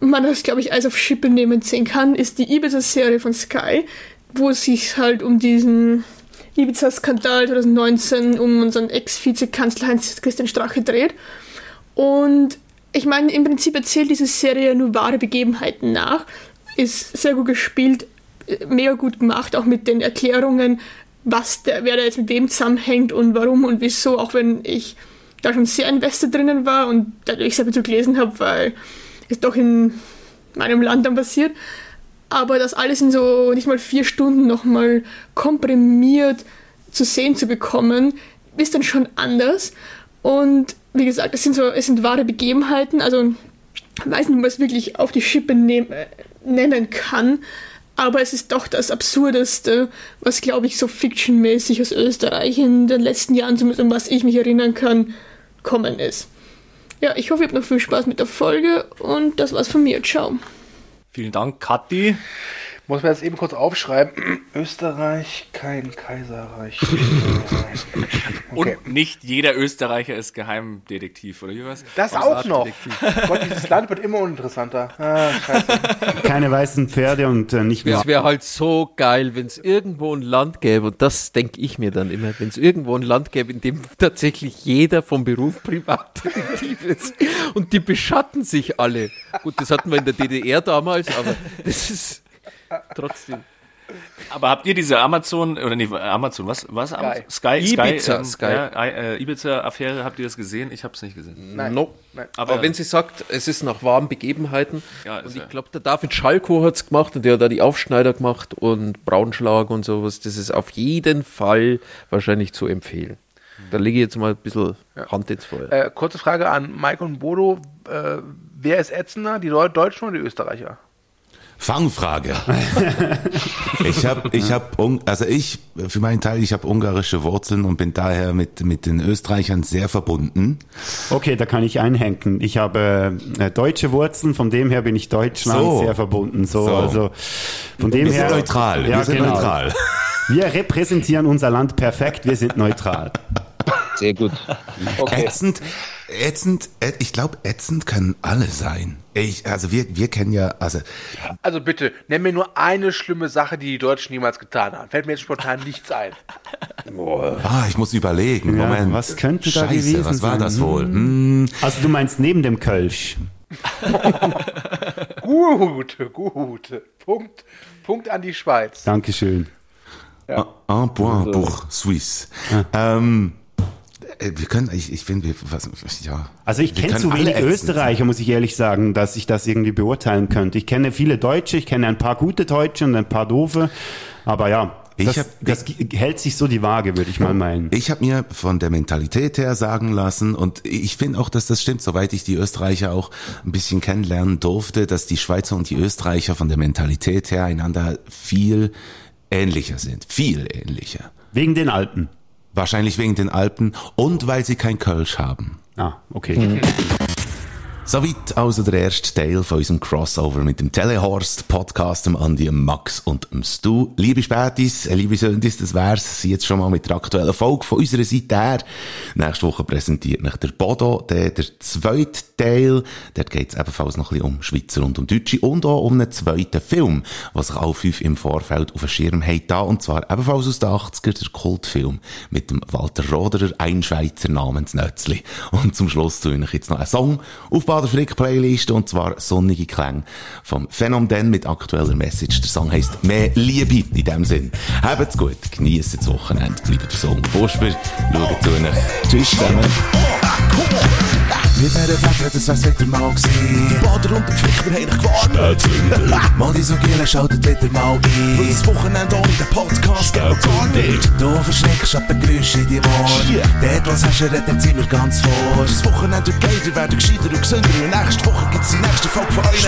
Speaker 11: man das, glaube ich, als auf Schippe nehmen sehen kann, ist die Ibiza-Serie von Sky, wo es sich halt um diesen Ibiza-Skandal 2019 um unseren Ex-Vizekanzler Heinz-Christian Strache dreht. Und ich meine, im Prinzip erzählt diese Serie nur wahre Begebenheiten nach, ist sehr gut gespielt, äh, mega gut gemacht, auch mit den Erklärungen, was der, wer da jetzt mit wem zusammenhängt und warum und wieso, auch wenn ich da schon sehr invested drinnen war und dadurch sehr viel zu gelesen habe, weil es doch in meinem Land dann passiert. Aber das alles in so nicht mal vier Stunden nochmal komprimiert zu sehen zu bekommen, ist dann schon anders. Und wie gesagt, es sind so, es sind wahre Begebenheiten, also ich weiß nicht, ob man es wirklich auf die Schippe nehm, äh, nennen kann, aber es ist doch das Absurdeste, was glaube ich so fictionmäßig aus Österreich in den letzten Jahren, zumindest an was ich mich erinnern kann, kommen ist. Ja, ich hoffe, ihr habt noch viel Spaß mit der Folge und das war's von mir. Ciao.
Speaker 8: Vielen Dank, Kathi.
Speaker 4: Muss man jetzt eben kurz aufschreiben. Österreich, kein Kaiserreich. Okay.
Speaker 8: Und nicht jeder Österreicher ist Geheimdetektiv, oder wie was?
Speaker 4: Das auch noch. Gott, dieses Land wird immer uninteressanter. Ah, scheiße.
Speaker 7: Keine weißen Pferde und äh, nicht mehr.
Speaker 9: Es wäre halt so geil, wenn es irgendwo ein Land gäbe, und das denke ich mir dann immer, wenn es irgendwo ein Land gäbe, in dem tatsächlich jeder vom Beruf Privatdetektiv ist und die beschatten sich alle. Gut, das hatten wir in der DDR damals, aber das ist trotzdem.
Speaker 8: Aber habt ihr diese Amazon, oder nee, Amazon, was? was Amazon? Sky.
Speaker 9: Ibiza,
Speaker 8: ähm,
Speaker 9: Sky.
Speaker 8: Ja, äh, Ibiza-Affäre, habt ihr das gesehen? Ich hab's nicht gesehen.
Speaker 4: Nein.
Speaker 9: No.
Speaker 4: Nein.
Speaker 9: Aber,
Speaker 8: Aber-
Speaker 9: wenn sie sagt, es ist nach wahren Begebenheiten,
Speaker 8: Ja,
Speaker 9: und
Speaker 8: ja-
Speaker 9: ich glaube, der David Schalko hat's gemacht und der hat da die Aufschneider gemacht und Braunschlag und sowas, das ist auf jeden Fall wahrscheinlich zu empfehlen. Da lege ich jetzt mal ein bisschen Hand ins Feuer.
Speaker 4: Äh, kurze Frage an Mike und Bodo. Äh, wer ist ätzender, die Deu- Deutschen oder die Österreicher?
Speaker 6: Fangfrage. ich habe, ich habe, also ich, für meinen Teil, ich habe ungarische Wurzeln und bin daher mit, mit den Österreichern sehr verbunden.
Speaker 7: Okay, da kann ich einhängen. Ich habe äh, deutsche Wurzeln, von dem her bin ich Deutschland
Speaker 6: So.
Speaker 7: sehr verbunden. So,
Speaker 6: So.
Speaker 7: also von dem
Speaker 6: Wir
Speaker 7: her.
Speaker 6: sind neutral,
Speaker 7: Ja,
Speaker 6: wir sind
Speaker 7: genau.
Speaker 6: neutral.
Speaker 7: Wir repräsentieren unser Land perfekt, wir sind neutral.
Speaker 12: Sehr gut.
Speaker 6: Ätzend, ätzend, ä- ich glaube, ätzend können alle sein. Ich, also wir, wir kennen ja, also
Speaker 4: Also bitte, nenn mir nur eine schlimme Sache, die die Deutschen jemals getan haben. Fällt mir jetzt spontan nichts ein.
Speaker 6: Ah, ich muss überlegen.
Speaker 7: Ja,
Speaker 6: Moment.
Speaker 7: was könnte da
Speaker 6: Scheiße,
Speaker 7: gewesen
Speaker 6: was war
Speaker 7: sein?
Speaker 6: das wohl?
Speaker 7: Hm.
Speaker 6: Hm.
Speaker 7: Also du meinst neben dem Kölsch.
Speaker 4: Gut, gut. Punkt, Punkt an die Schweiz.
Speaker 7: Dankeschön.
Speaker 6: Un un point pour Suisse. Ähm, äh, wir können, ich, ich finde, wir, was, ja.
Speaker 7: Also ich kenne zu wenig Österreicher, muss ich ehrlich sagen, dass ich das irgendwie beurteilen könnte. Ich kenne viele Deutsche, ich kenne ein paar gute Deutsche und ein paar doofe, aber ja,
Speaker 6: Ich
Speaker 7: das,
Speaker 6: hab-
Speaker 7: das hält sich so die Waage, würde ich mal meinen.
Speaker 6: Ich habe mir von der Mentalität her sagen lassen und ich finde auch, dass das stimmt, soweit ich die Österreicher auch ein bisschen kennenlernen durfte, dass die Schweizer und die Österreicher von der Mentalität her einander viel ähnlicher sind. Viel ähnlicher.
Speaker 7: Wegen den Alpen.
Speaker 6: Wahrscheinlich wegen den Alpen und weil sie kein Kölsch haben.
Speaker 7: Ah, okay.
Speaker 6: Soweit also der erste Teil von unserem Crossover mit dem Telehorst Podcast, dem Andi, dem Max und dem Stu. Liebe Spätis, äh, liebe Söndis, das wär's jetzt schon mal mit der aktuellen Folge von unserer Seite her. Nächste Woche präsentiert nach der Bodo der, der zweite Teil. Dort geht's ebenfalls noch ein bisschen um Schweizer und um Deutsche und auch um einen zweiten Film, was sich alle fünf im Vorfeld auf dem Schirm haben und zwar ebenfalls aus den 80er, der Kultfilm mit dem Walter Roderer, ein Schweizer namens Nötzli. Und zum Schluss tue ich jetzt noch einen Song auf Bader Frick Playlist, und zwar Sonnige Klänge vom Phänomen mit aktueller Message. Der Song heisst Mehr Liebe in dem Sinn. Habt's gut, genießt das Wochenende, bleibt unter Busper, schaut zu euch. Tschüss zusammen.
Speaker 5: Mit dieser Fächer, das wär's wieder mal gewesen. Bader und der Pflicht, wir haben gewarnt. Mal die so schaltet wieder mal ein. Weil das Wochenende ohne den Podcast geht gar nicht. Du verschreckst ab den Geräuschen in die Ohren. Dort, was hast du, redet sind wir ganz vor. Das Wochenende geil, wir werden gescheiter und gesünder. Nächste Woche gibt's die nächste Folge von euch.